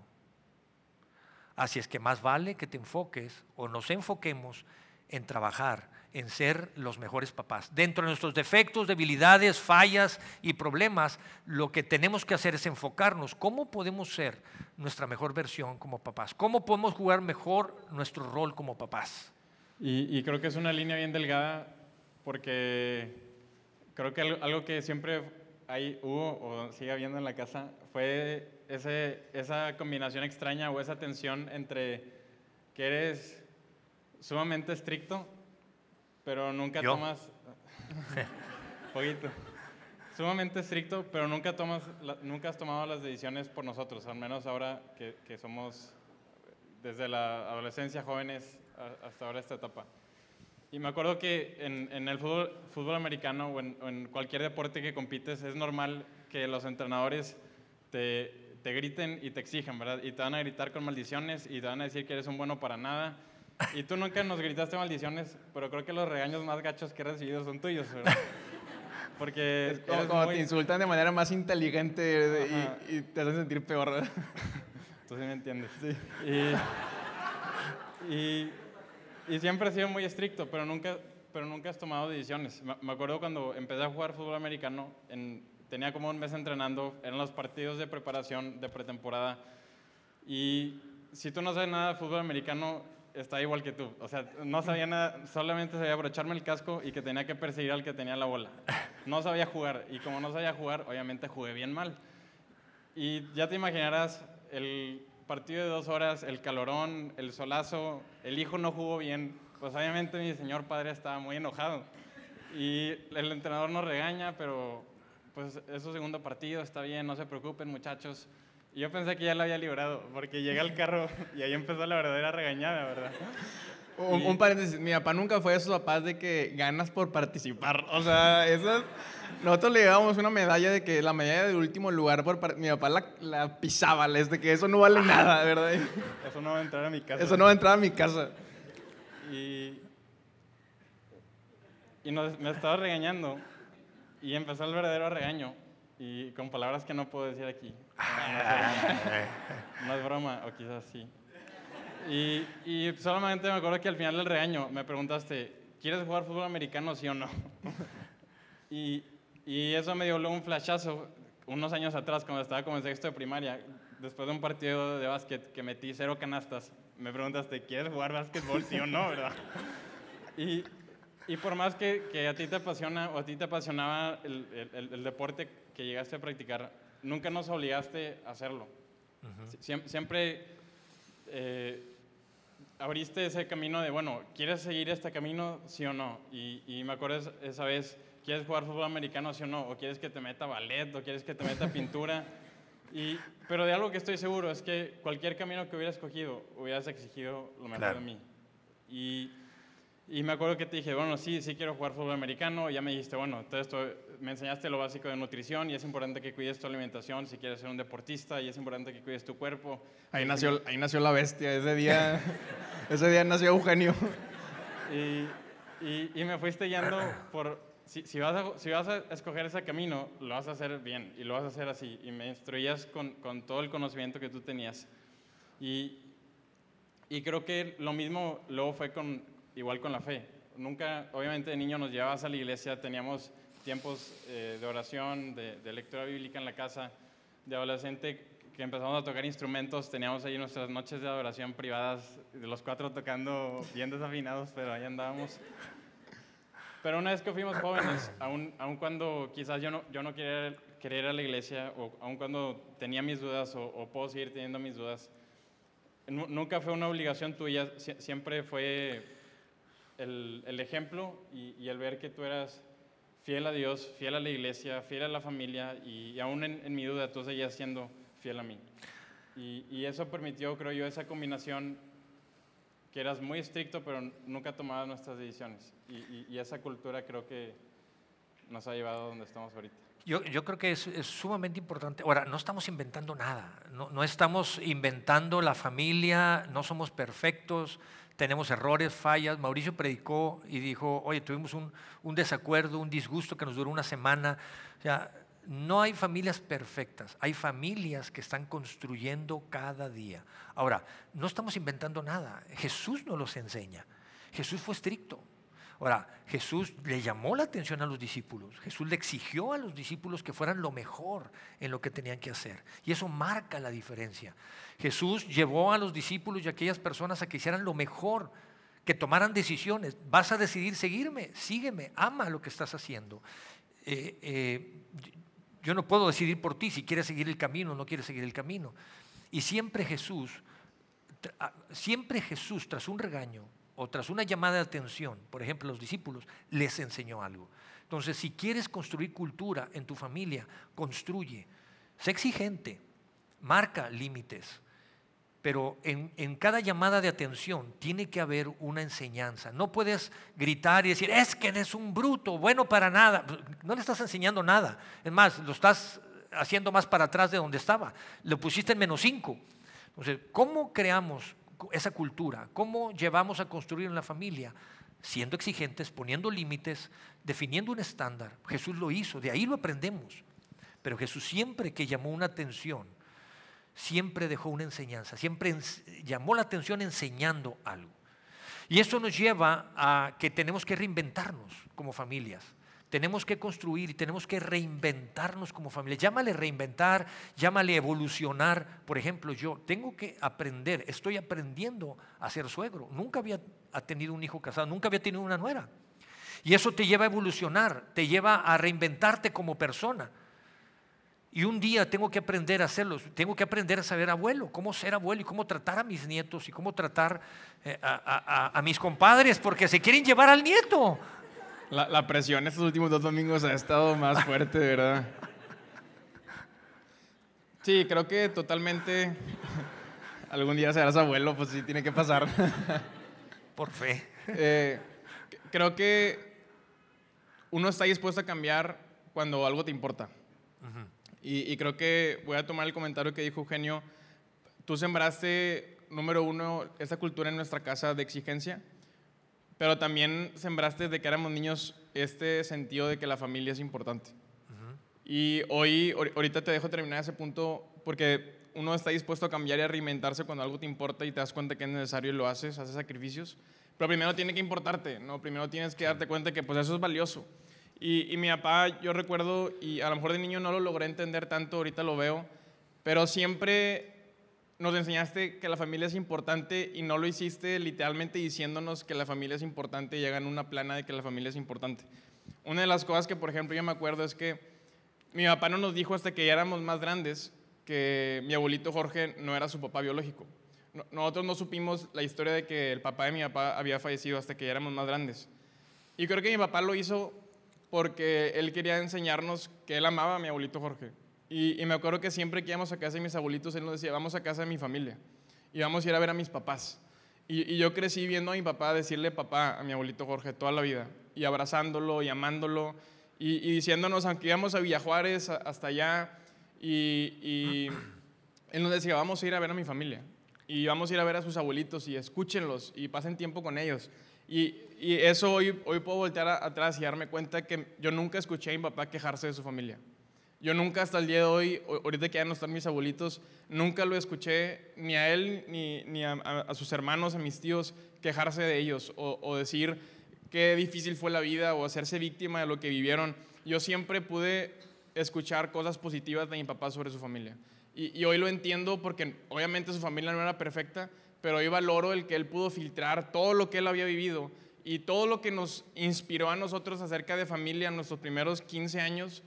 Speaker 2: Así es que más vale que te enfoques o nos enfoquemos en trabajar, en ser los mejores papás. Dentro de nuestros defectos, debilidades, fallas y problemas, lo que tenemos que hacer es enfocarnos. ¿Cómo podemos ser nuestra mejor versión como papás? ¿Cómo podemos jugar mejor nuestro rol como papás?
Speaker 3: Y, creo que es una línea bien delgada porque creo que algo, que siempre hay, hubo o sigue habiendo en la casa fue ese, esa combinación extraña o esa tensión entre que eres sumamente estricto, pero nunca tomas... [laughs] poquito. Sumamente estricto, pero nunca, tomas, nunca has tomado las decisiones por nosotros, al menos ahora que, que somos desde la adolescencia jóvenes hasta ahora esta etapa. Y me acuerdo que en, en el fútbol, fútbol americano o en, en, cualquier deporte que compites es normal que los entrenadores te, te, griten y te exijan, ¿verdad? Y te van a gritar con maldiciones y te van a decir que eres un bueno para nada. Y tú nunca nos gritaste maldiciones, pero creo que los regaños más gachos que he recibido son tuyos, ¿verdad?
Speaker 1: Porque es como, te insultan de manera más inteligente y, y, te hacen sentir peor. ¿verdad?
Speaker 3: Tú sí me entiendes. Sí. Y, y y siempre he sido muy estricto, pero nunca, pero nunca has tomado decisiones. Me acuerdo cuando empecé a jugar fútbol americano, en, tenía como un mes entrenando, eran los partidos de preparación de pretemporada. Y si tú no sabes nada de fútbol americano, está igual que tú. O sea, no sabía nada, solamente sabía abrocharme el casco y que tenía que perseguir al que tenía la bola. No sabía jugar. Y como no sabía jugar, obviamente jugué bien mal. Y ya te imaginarás el partido de dos horas, el calorón, el solazo, el hijo no jugó bien, pues obviamente mi señor padre estaba muy enojado. Y el entrenador nos regaña, pero pues es su segundo partido, está bien, no se preocupen muchachos. Yo pensé que ya lo había librado, porque llega al carro [laughs] y ahí empezó la verdadera regañada, ¿verdad?
Speaker 1: Un, paréntesis, mi papá nunca fue de esos papás de que ganas por participar. O sea, eso nosotros le llevábamos una medalla de que la medalla de último lugar por mi papá la, la pisaba, les de que eso no vale nada, ¿verdad?
Speaker 3: Eso no va a entrar a mi casa.
Speaker 1: Eso no va a entrar a mi casa.
Speaker 3: Y, y me estaba regañando y empezó el verdadero regaño y con palabras que no puedo decir aquí. [laughs] no es broma, o quizás sí. Y, y, solamente me acuerdo que al final del regaño me preguntaste, ¿quieres jugar fútbol americano, sí o no? [laughs] y, y, eso me dio luego un flashazo unos años atrás, cuando estaba como en sexto de primaria, después de un partido de básquet que metí cero canastas, me preguntaste, ¿quieres jugar básquetbol, sí o no, verdad? [laughs] y, y por más que, que, a ti te apasiona o a ti te apasionaba el, el, el deporte que llegaste a practicar, nunca nos obligaste a hacerlo. siempre, siempre eh, abriste ese camino de, bueno, ¿quieres seguir este camino, sí o no? Y, y, me acuerdo esa vez, ¿quieres jugar fútbol americano, sí o no? ¿O quieres que te meta ballet? ¿O quieres que te meta pintura? [laughs] Y, pero de algo que estoy seguro es que cualquier camino que hubieras escogido, hubieras exigido lo mejor de mí. Y, y, me acuerdo que te dije, bueno, sí, sí quiero jugar fútbol americano. Y ya me dijiste, bueno, entonces me enseñaste lo básico de nutrición y es importante que cuides tu alimentación si quieres ser un deportista y es importante que cuides tu cuerpo.
Speaker 1: Ahí nació, ahí nació la bestia, ese día, [laughs] ese día nació Eugenio.
Speaker 3: Y, y, y me fuiste guiando por, si, si, vas a, si vas a escoger ese camino, lo vas a hacer bien y lo vas a hacer así. Y me instruías con, con todo el conocimiento que tú tenías. Y, y creo que lo mismo luego fue con, igual con la fe. Nunca, obviamente de niño nos llevabas a la iglesia, teníamos tiempos eh, de oración, de, lectura bíblica en la casa, de adolescente que empezamos a tocar instrumentos, teníamos ahí nuestras noches de adoración privadas, de los cuatro tocando bien desafinados, pero ahí andábamos. Pero una vez que fuimos jóvenes, aun, aun cuando quizás yo no, yo no quería, querer ir a la iglesia, o aun cuando tenía mis dudas, o, puedo seguir teniendo mis dudas, nunca fue una obligación tuya, siempre fue el, el ejemplo y, y, el ver que tú eras fiel a Dios, fiel a la iglesia, fiel a la familia y, aún en, mi duda tú seguías siendo fiel a mí. Y, eso permitió, creo yo, esa combinación que eras muy estricto pero nunca tomabas nuestras decisiones. Y, esa cultura creo que nos ha llevado a donde estamos ahorita.
Speaker 2: Yo, creo que es, sumamente importante. Ahora, no estamos inventando nada, no estamos inventando la familia, no somos perfectos, tenemos errores, fallas. Mauricio predicó y dijo, oye, tuvimos un, desacuerdo, un disgusto que nos duró una semana. O sea, no hay familias perfectas, hay familias que están construyendo cada día. Ahora, no estamos inventando nada, Jesús nos los enseña. Jesús fue estricto. Ahora, Jesús le llamó la atención a los discípulos. Jesús le exigió a los discípulos que fueran lo mejor en lo que tenían que hacer. Y eso marca la diferencia. Jesús llevó a los discípulos y a aquellas personas a que hicieran lo mejor, que tomaran decisiones. Vas a decidir seguirme, sígueme, ama lo que estás haciendo. Eh, eh, yo no puedo decidir por ti si quieres seguir el camino o no quieres seguir el camino. Y siempre Jesús, siempre Jesús tras un regaño, o tras una llamada de atención, por ejemplo, los discípulos, les enseñó algo. Entonces, si quieres construir cultura en tu familia, construye. Sé exigente, marca límites, pero en, en, cada llamada de atención tiene que haber una enseñanza. No puedes gritar y decir, es que eres un bruto, bueno para nada. No le estás enseñando nada. Es más, lo estás haciendo más para atrás de donde estaba. Lo pusiste en menos cinco. Entonces, ¿cómo creamos esa cultura? ¿Cómo llevamos a construir en la familia? Siendo exigentes, poniendo límites, definiendo un estándar. Jesús lo hizo, de ahí lo aprendemos. Pero Jesús siempre que llamó una atención, siempre dejó una enseñanza, siempre llamó la atención enseñando algo. Y eso nos lleva a que tenemos que reinventarnos como familias. Tenemos que construir y tenemos que reinventarnos como familia. Llámale reinventar, llámale evolucionar. Por ejemplo, yo tengo que aprender, estoy aprendiendo a ser suegro. Nunca había tenido un hijo casado, nunca había tenido una nuera. Y eso te lleva a evolucionar, te lleva a reinventarte como persona. Y un día tengo que aprender a hacerlo, tengo que aprender a saber abuelo, cómo ser abuelo y cómo tratar a mis nietos y cómo tratar eh, a mis compadres, porque se quieren llevar al nieto.
Speaker 1: La, presión estos últimos dos domingos ha estado más fuerte, ¿verdad? Sí, creo que totalmente. Algún día serás abuelo, pues sí, tiene que pasar.
Speaker 2: Por fe.
Speaker 1: Eh, creo que uno está dispuesto a cambiar cuando algo te importa. y, y, creo que voy a tomar el comentario que dijo Eugenio. Tú sembraste, número uno, esa cultura en nuestra casa de exigencia pero también sembraste desde que éramos niños este sentido de que la familia es importante. Y hoy, ahorita te dejo terminar ese punto porque uno está dispuesto a cambiar y a reinventarse cuando algo te importa y te das cuenta que es necesario y lo haces, haces sacrificios. Pero primero tiene que importarte, ¿no? Primero tienes que darte cuenta que pues eso es valioso. Y, y mi papá, yo recuerdo, y a lo mejor de niño no lo logré entender tanto, ahorita lo veo, pero siempre nos enseñaste que la familia es importante y no lo hiciste literalmente diciéndonos que la familia es importante y llegan una plana de que la familia es importante. Una de las cosas que, por ejemplo, yo me acuerdo es que mi papá no nos dijo hasta que ya éramos más grandes que mi abuelito Jorge no era su papá biológico. Nosotros no supimos la historia de que el papá de mi papá había fallecido hasta que ya éramos más grandes. Y creo que mi papá lo hizo porque él quería enseñarnos que él amaba a mi abuelito Jorge y, me acuerdo que siempre que íbamos a casa de mis abuelitos, él nos decía, vamos a casa de mi familia. Y vamos a ir a ver a mis papás. Y, yo crecí viendo a mi papá decirle papá a mi abuelito Jorge toda la vida. Y abrazándolo y amándolo. Y, diciéndonos, aunque íbamos a Villajuárez hasta allá. Y, [clears throat] él nos decía, vamos a ir a ver a mi familia. Y vamos a ir a ver a sus abuelitos y escúchenlos y pasen tiempo con ellos. Y, eso hoy, hoy puedo voltear atrás y darme cuenta que yo nunca escuché a mi papá quejarse de su familia. Yo nunca hasta el día de hoy, ahorita que ya no están mis abuelitos, nunca lo escuché ni a él ni, a, sus hermanos, a mis tíos, quejarse de ellos o, decir qué difícil fue la vida o hacerse víctima de lo que vivieron. Yo siempre pude escuchar cosas positivas de mi papá sobre su familia. Y, y hoy lo entiendo porque obviamente su familia no era perfecta, pero hoy valoro el que él pudo filtrar todo lo que él había vivido y todo lo que nos inspiró a nosotros acerca de familia en nuestros primeros 15 años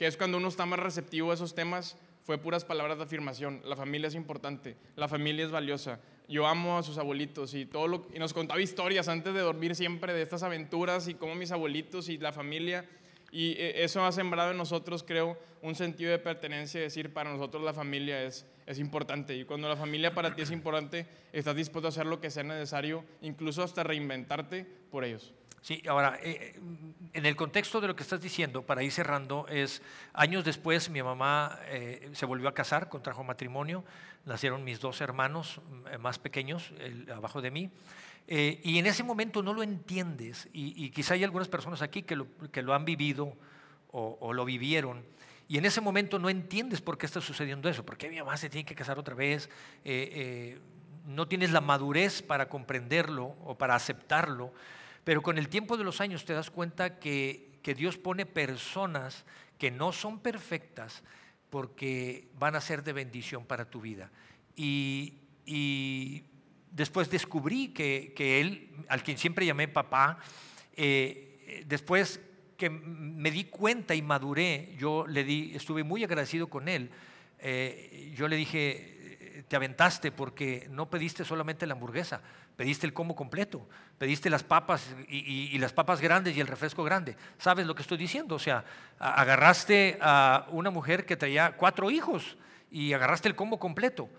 Speaker 1: que es cuando uno está más receptivo a esos temas, fue puras palabras de afirmación. La familia es importante, la familia es valiosa. Yo amo a sus abuelitos y todo lo y nos contaba historias antes de dormir siempre de estas aventuras y cómo mis abuelitos y la familia y eh, eso ha sembrado en nosotros, creo, un sentido de pertenencia, decir, para nosotros la familia es, es importante. Y cuando la familia para ti es importante, estás dispuesto a hacer lo que sea necesario, incluso hasta reinventarte por ellos.
Speaker 2: Sí, ahora, eh, eh, en el contexto de lo que estás diciendo, para ir cerrando, es años después mi mamá eh, se volvió a casar, contrajo matrimonio, nacieron mis dos hermanos más pequeños, abajo de mí, y en ese momento no lo entiendes, y, quizá hay algunas personas aquí que lo, que lo han vivido o, lo vivieron, y en ese momento no entiendes por qué está sucediendo eso, por qué mi mamá se tiene que casar otra vez no tienes la madurez para comprenderlo o para aceptarlo, pero con el tiempo de los años te das cuenta que, que Dios pone personas que no son perfectas porque van a ser de bendición para tu vida. Y, y después descubrí que, que, él, al quien siempre llamé papá, eh, después que me di cuenta y maduré, yo le di, estuve muy agradecido con él. Eh, yo le dije, te aventaste porque no pediste solamente la hamburguesa, pediste el combo completo, pediste las papas y, las papas grandes y el refresco grande. ¿Sabes lo que estoy diciendo? O sea, agarraste a una mujer que traía cuatro hijos y agarraste el combo completo.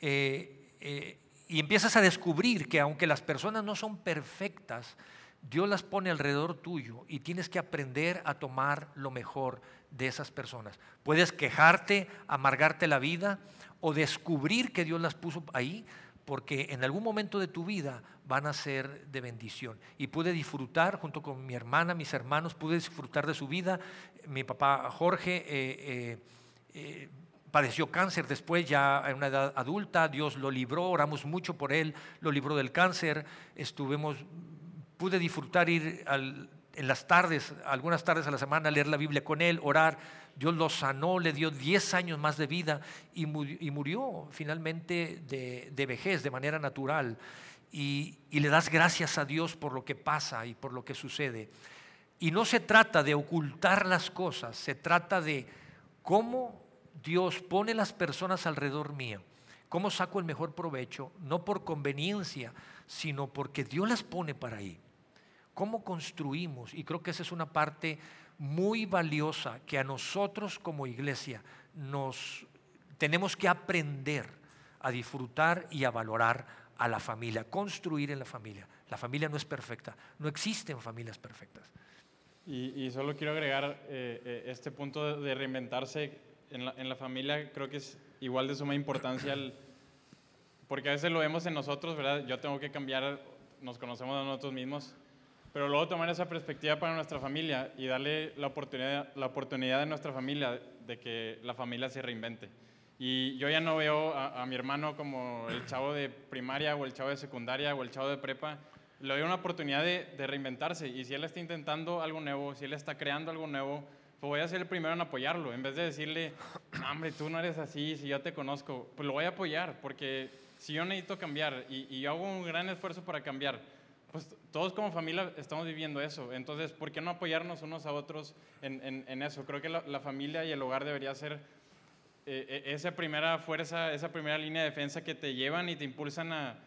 Speaker 2: Eh, eh, y empiezas a descubrir que aunque las personas no son perfectas, Dios las pone alrededor tuyo y tienes que aprender a tomar lo mejor de esas personas. Puedes quejarte, amargarte la vida o descubrir que Dios las puso ahí porque en algún momento de tu vida van a ser de bendición. Y pude disfrutar junto con mi hermana, mis hermanos, pude disfrutar de su vida. Mi papá Jorge eh, eh, eh, padeció cáncer después ya en una edad adulta, Dios lo libró, oramos mucho por él, lo libró del cáncer, estuvimos pude disfrutar ir en las tardes, algunas tardes a la semana, leer la Biblia con él, orar. Dios lo sanó, le dio 10 años más de vida y murió, finalmente de, vejez, de manera natural. Y, y le das gracias a Dios por lo que pasa y por lo que sucede. Y no se trata de ocultar las cosas, se trata de cómo Dios pone las personas alrededor mío, cómo saco el mejor provecho, no por conveniencia, sino porque Dios las pone para ahí. ¿Cómo construimos? Y creo que esa es una parte muy valiosa que a nosotros como iglesia nos tenemos que aprender a disfrutar y a valorar a la familia, construir en la familia. La familia no es perfecta, no existen familias perfectas.
Speaker 3: Y, solo quiero agregar eh, eh, este punto de reinventarse en la, en la, familia, creo que es igual de suma importancia, porque a veces lo vemos en nosotros, ¿verdad? Yo tengo que cambiar, nos conocemos a nosotros mismos, pero luego tomar esa perspectiva para nuestra familia y darle la oportunidad, la oportunidad de nuestra familia de que la familia se reinvente. Y yo ya no veo a, mi hermano como el chavo de primaria o el chavo de secundaria o el chavo de prepa. Le doy una oportunidad de, reinventarse. Y si él está intentando algo nuevo, si él está creando algo nuevo, pues voy a ser el primero en apoyarlo. En vez de decirle, hombre, tú no eres así, si yo te conozco, pues lo voy a apoyar. Porque si yo necesito cambiar y, y yo hago un gran esfuerzo para cambiar, pues todos como familia estamos viviendo eso. Entonces, ¿por qué no apoyarnos unos a otros en, en, eso? Creo que la, familia y el hogar debería ser eh, eh, esa primera fuerza, esa primera línea de defensa que te llevan y te impulsan a,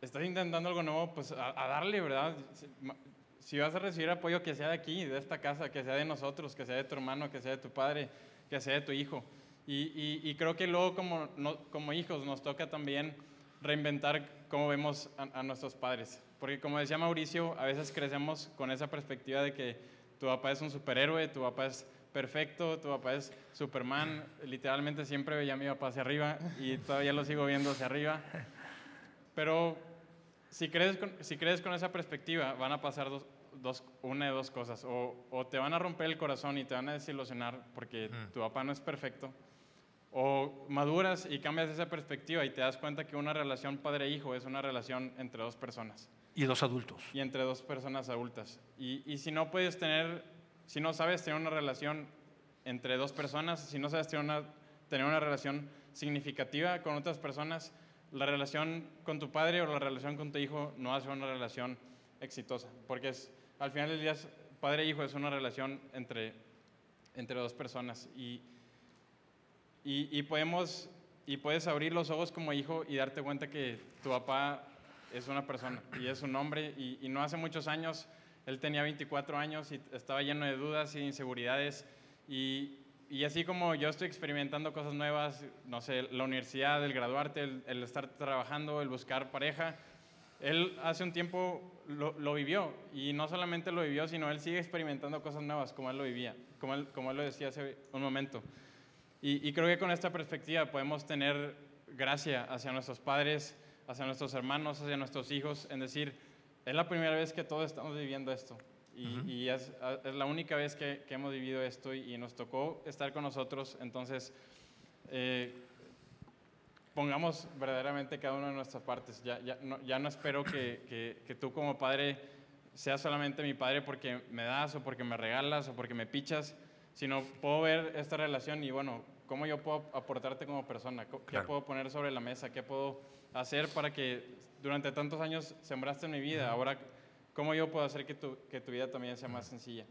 Speaker 3: estás intentando algo nuevo, pues a, darle, ¿verdad? Si, vas a recibir apoyo, que sea de aquí, de esta casa, que sea de nosotros, que sea de tu hermano, que sea de tu padre, que sea de tu hijo. Y, y, creo que luego como, como hijos nos toca también reinventar cómo vemos a nuestros padres. Porque como decía Mauricio, a veces crecemos con esa perspectiva de que tu papá es un superhéroe, tu papá es perfecto, tu papá es Superman. Literalmente siempre veía a mi papá hacia arriba y todavía lo sigo viendo hacia arriba. Pero si crees con, si crees con esa perspectiva, van a pasar dos, dos, una de dos cosas. O, o, te van a romper el corazón y te van a desilusionar porque tu papá no es perfecto o maduras y cambias esa perspectiva y te das cuenta que una relación padre-hijo es una relación entre dos personas.
Speaker 2: Y dos adultos.
Speaker 3: Y entre dos personas adultas. Y, y, si no puedes tener, si no sabes tener una relación entre dos personas, si no sabes tener una, tener una relación significativa con otras personas, la relación con tu padre o la relación con tu hijo no hace una relación exitosa. Porque al final del día, padre-hijo es una relación entre, entre dos personas. Y, y, podemos, y puedes abrir los ojos como hijo y darte cuenta que tu papá es una persona y es un hombre. Y, no hace muchos años, él tenía 24 años y estaba lleno de dudas y inseguridades. Y, y así como yo estoy experimentando cosas nuevas, no sé, la universidad, el graduarte, el, estar trabajando, el buscar pareja, él hace un tiempo lo, lo, vivió y no solamente lo vivió, sino él sigue experimentando cosas nuevas como él lo vivía, como él, como él lo decía hace un momento. Y, creo que con esta perspectiva podemos tener gracia hacia nuestros padres, hacia nuestros hermanos, hacia nuestros hijos, en decir, es la primera vez que todos estamos viviendo esto. Y, es, la única vez que, hemos vivido esto y, nos tocó estar con nosotros. Entonces, eh, pongamos verdaderamente cada una de nuestras partes. Ya, ya, no, ya no espero que, que, que, tú como padre seas solamente mi padre porque me das o porque me regalas o porque me pichas, sino puedo ver esta relación y bueno, cómo yo puedo aportarte como persona, qué puedo poner sobre la mesa, qué puedo hacer para que durante tantos años sembraste en mi vida, ahora cómo yo puedo hacer que tu, que tu vida también sea más sencilla.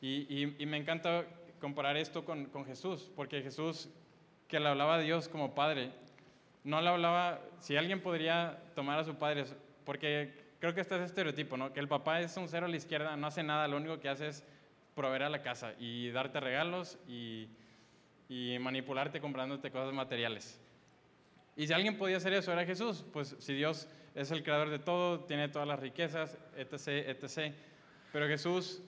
Speaker 3: Y, y, y me encanta comparar esto con, con Jesús, porque Jesús, que le hablaba a Dios como Padre, no le hablaba, si alguien podría tomar a su padre, porque creo que este es estereotipo, ¿no? Que el papá es un cero a la izquierda, no hace nada, lo único que hace es proveer a la casa y darte regalos y, y manipularte comprándote cosas materiales. Y si alguien podía hacer eso era Jesús, pues si Dios es el creador de todo, tiene todas las riquezas, etc., etc. Pero Jesús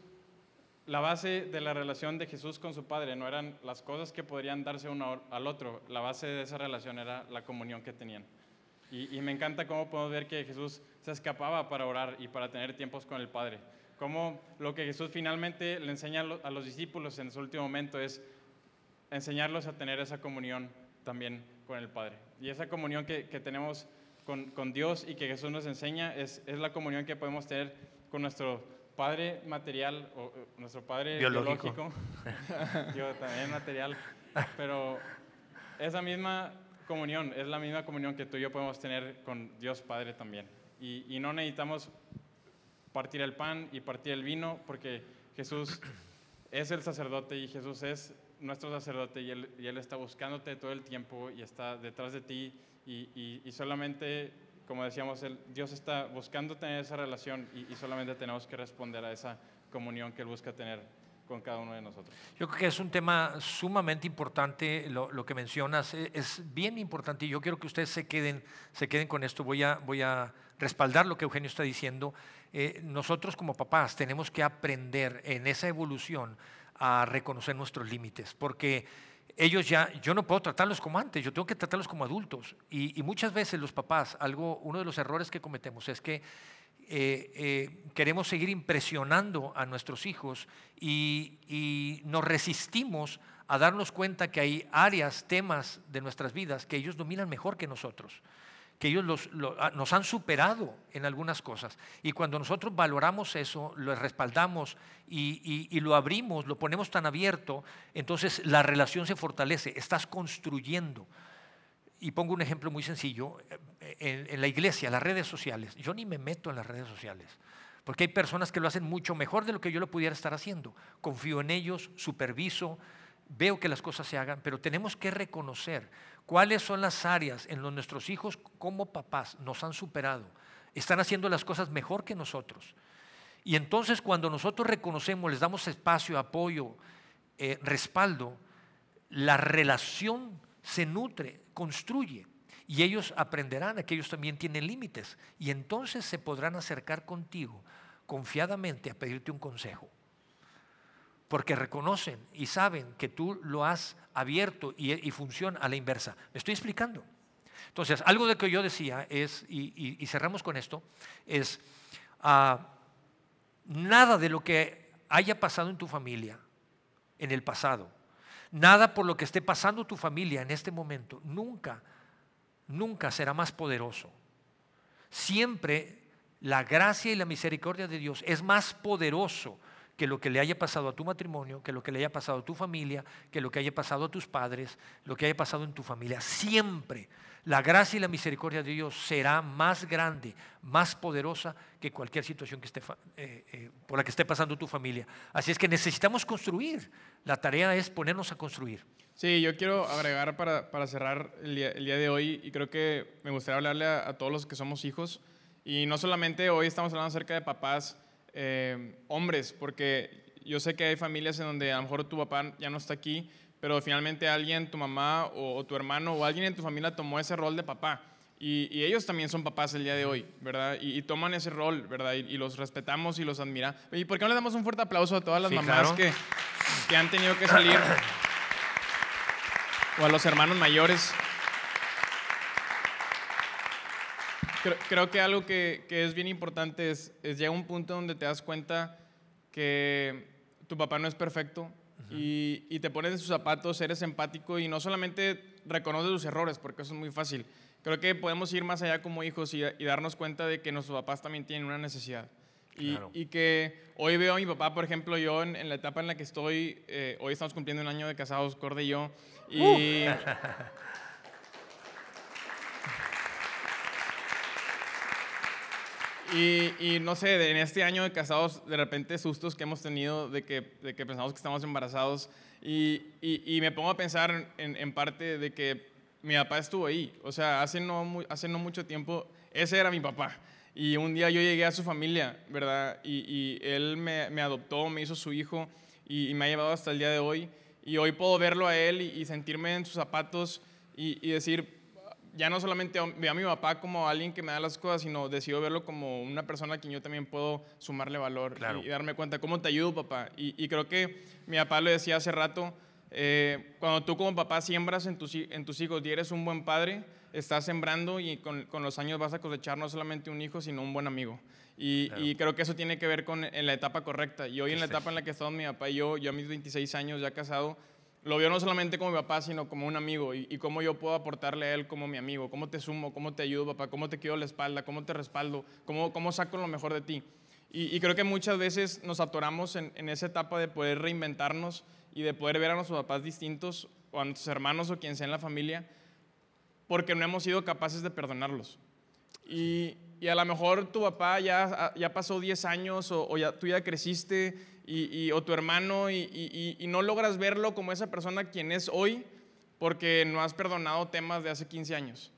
Speaker 3: la base de la relación de Jesús con su Padre no eran las cosas que podrían darse uno al otro, la base de esa relación era la comunión que tenían. Y, me encanta cómo podemos ver que Jesús se escapaba para orar y para tener tiempos con el Padre. Cómo lo que Jesús finalmente le enseña a los discípulos en su último momento es enseñarlos a tener esa comunión también con el Padre. Y esa comunión que, tenemos con, con, Dios y que Jesús nos enseña es, es la comunión que podemos tener con nuestro padre material, o, nuestro padre biológico, yo [laughs] también material, pero esa misma comunión es la misma comunión que tú y yo podemos tener con Dios Padre también. Y, y no necesitamos partir el pan y partir el vino porque Jesús es el sacerdote y Jesús es nuestro sacerdote y él, él está buscándote todo el tiempo y está detrás de ti. Y, solamente como decíamos, el, Dios está buscando tener esa relación y, solamente tenemos que responder a esa comunión que Él busca tener con cada uno de nosotros.
Speaker 2: Yo creo que es un tema sumamente importante, lo, que mencionas, e, es, bien importante y yo quiero que ustedes se queden, se queden con esto, voy a, voy a respaldar lo que Eugenio está diciendo. Eh, nosotros como papás tenemos que aprender en esa evolución a reconocer nuestros límites, porque ellos ya, yo no puedo tratarlos como antes, yo tengo que tratarlos como adultos. Y, muchas veces los papás, algo, uno de los errores que cometemos es que eh, eh, queremos seguir impresionando a nuestros hijos y, y, nos resistimos a darnos cuenta que hay áreas, temas de nuestras vidas que ellos dominan mejor que nosotros que ellos ah, nos han superado en algunas cosas. Y cuando nosotros valoramos eso, lo respaldamos y, lo abrimos, lo ponemos tan abierto, entonces la relación se fortalece, estás construyendo. Y pongo un ejemplo muy sencillo, en, en la iglesia, las redes sociales, yo ni me meto en las redes sociales. Porque hay personas que lo hacen mucho mejor de lo que yo lo pudiera estar haciendo. Confío en ellos, superviso, veo que las cosas se hagan, pero tenemos que reconocer cuáles son las áreas en donde nuestros hijos como papás nos han superado, están haciendo las cosas mejor que nosotros. Y entonces cuando nosotros reconocemos, les damos espacio, apoyo, eh, respaldo, la relación se nutre, construye. Y ellos aprenderán que ellos también tienen límites. Y entonces se podrán acercar contigo confiadamente a pedirte un consejo porque reconocen y saben que tú lo has abierto y, funciona a la inversa. ¿Me estoy explicando? Entonces, algo de que yo decía es, y, cerramos con esto, es ah, nada de lo que haya pasado en tu familia en el pasado, nada por lo que esté pasando tu familia en este momento, nunca, nunca será más poderoso. Siempre la gracia y la misericordia de Dios es más poderoso que lo que le haya pasado a tu matrimonio, que lo que le haya pasado a tu familia, que lo que haya pasado a tus padres, lo que haya pasado en tu familia. Siempre la gracia y la misericordia de Dios será más grande, más poderosa que cualquier situación que esté, eh, eh, por la que esté pasando tu familia. Así es que necesitamos construir. La tarea es ponernos a construir.
Speaker 3: Sí, yo quiero agregar para, para cerrar el día, de hoy y creo que me gustaría hablarle a, a todos los que somos hijos. Y no solamente hoy estamos hablando acerca de papás, eh, hombres, porque yo sé que hay familias en donde a lo mejor tu papá ya no está aquí, pero finalmente alguien, tu mamá o, tu hermano o alguien en tu familia tomó ese rol de papá. Y, ellos también son papás el día de hoy, ¿verdad? Y, toman ese rol, ¿verdad? Y, los respetamos y los admiramos. ¿Y por qué no le damos un fuerte aplauso a todas las mamás que, que han tenido que salir? [coughs] O a los hermanos mayores. Creo, que algo que, es bien importante es, es llegar a un punto donde te das cuenta que tu papá no es perfecto y, te pones en sus zapatos, eres empático y no solamente
Speaker 1: reconoce sus errores, porque eso es muy fácil. Creo que podemos ir más allá como hijos y, darnos cuenta de que nuestros papás también tienen una necesidad. Y, y, que hoy veo a mi papá, por ejemplo, yo en, la etapa en la que estoy, eh, hoy estamos cumpliendo un año de casados, Corde y yo, y... Uh. [laughs] Y, no sé, en este año de casados, de repente sustos que hemos tenido de que, de que pensamos que estamos embarazados. Y, y, me pongo a pensar en, en, parte de que mi papá estuvo ahí. O sea, hace no, hace no mucho tiempo, ese era mi papá. Y un día yo llegué a su familia, ¿verdad? Y, él me, me, adoptó, me hizo su hijo y, me ha llevado hasta el día de hoy. Y hoy puedo verlo a él y, sentirme en sus zapatos y decir, ya no solamente veo a mi papá como alguien que me da las cosas, sino decido verlo como una persona a quien yo también puedo sumarle valor y, darme cuenta cómo te ayudo, papá. Y, creo que mi papá lo decía hace rato, eh, cuando tú como papá siembras en tus, en tus hijos y eres un buen padre, estás sembrando y con, con, los años vas a cosechar no solamente un hijo, sino un buen amigo. Y, y creo que eso tiene que ver con en la etapa correcta. Y hoy en la etapa en la que estamos mi papá y yo, yo a mis 26 años ya casado, lo veo no solamente como mi papá, sino como un amigo y, cómo yo puedo aportarle a él como mi amigo, cómo te sumo, cómo te ayudo, papá, cómo te quedo la espalda, cómo te respaldo, cómo, cómo saco lo mejor de ti. Y, creo que muchas veces nos atoramos en, esa etapa de poder reinventarnos y de poder ver a nuestros papás distintos o a nuestros hermanos o quien sea en la familia porque no hemos sido capaces de perdonarlos. Y, a lo mejor tu papá ya, ya pasó 10 años o, o ya, tú ya creciste y, o tu hermano y, no logras verlo como esa persona quien es hoy porque no has perdonado temas de hace 15 años.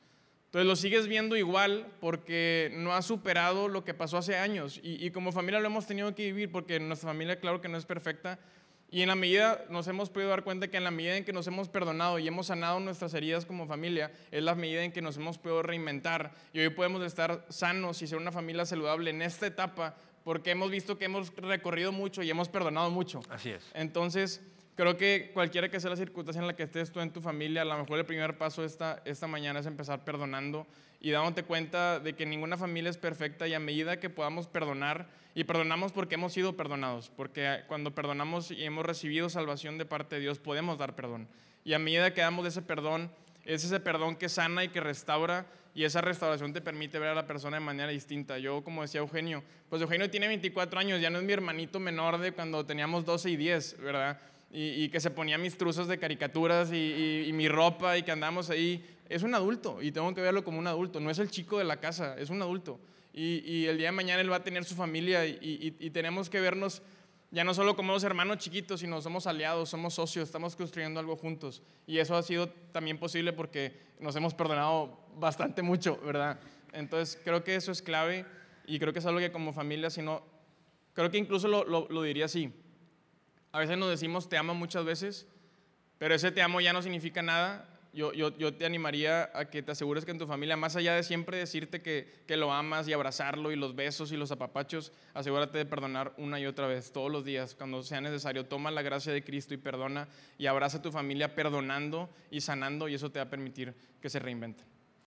Speaker 1: Entonces lo sigues viendo igual porque no has superado lo que pasó hace años. Y, como familia lo hemos tenido que vivir porque nuestra familia claro que no es perfecta. Y en la medida nos hemos podido dar cuenta que en la medida en que nos hemos perdonado y hemos sanado nuestras heridas como familia, es la medida en que nos hemos podido reinventar. Y hoy podemos estar sanos y ser una familia saludable en esta etapa porque hemos visto que hemos recorrido mucho y hemos perdonado mucho.
Speaker 2: Así es.
Speaker 1: Entonces, creo que cualquiera que sea la circunstancia en la que estés tú en tu familia, a lo mejor el primer paso esta, esta mañana es empezar perdonando y dándote cuenta de que ninguna familia es perfecta y a medida que podamos perdonar, y perdonamos porque hemos sido perdonados, porque cuando perdonamos y hemos recibido salvación de parte de Dios, podemos dar perdón. Y a medida que damos ese perdón, es ese perdón que sana y que restaura y esa restauración te permite ver a la persona de manera distinta. Yo, como decía Eugenio, pues Eugenio tiene 24 años, ya no es mi hermanito menor de cuando teníamos 12 y 10, ¿verdad? Y, que se ponía mis truzos de caricaturas y, mi ropa y que andamos ahí. Es un adulto y tengo que verlo como un adulto, no es el chico de la casa, es un adulto. Y, el día de mañana él va a tener su familia y tenemos que vernos ya no solo como los hermanos chiquitos, sino somos aliados, somos socios, estamos construyendo algo juntos. Y eso ha sido también posible porque nos hemos perdonado bastante mucho, ¿verdad? Entonces creo que eso es clave y creo que es algo que como familia, si no, creo que incluso lo, lo diría así. A veces nos decimos te amo muchas veces, pero ese te amo ya no significa nada yo, yo, yo, te animaría a que te asegures que en tu familia, más allá de siempre decirte que, que, lo amas y abrazarlo y los besos y los apapachos, asegúrate de perdonar una y otra vez, todos los días, cuando sea necesario. Toma la gracia de Cristo y perdona y abraza a tu familia perdonando y sanando y eso te va a permitir que se reinvente.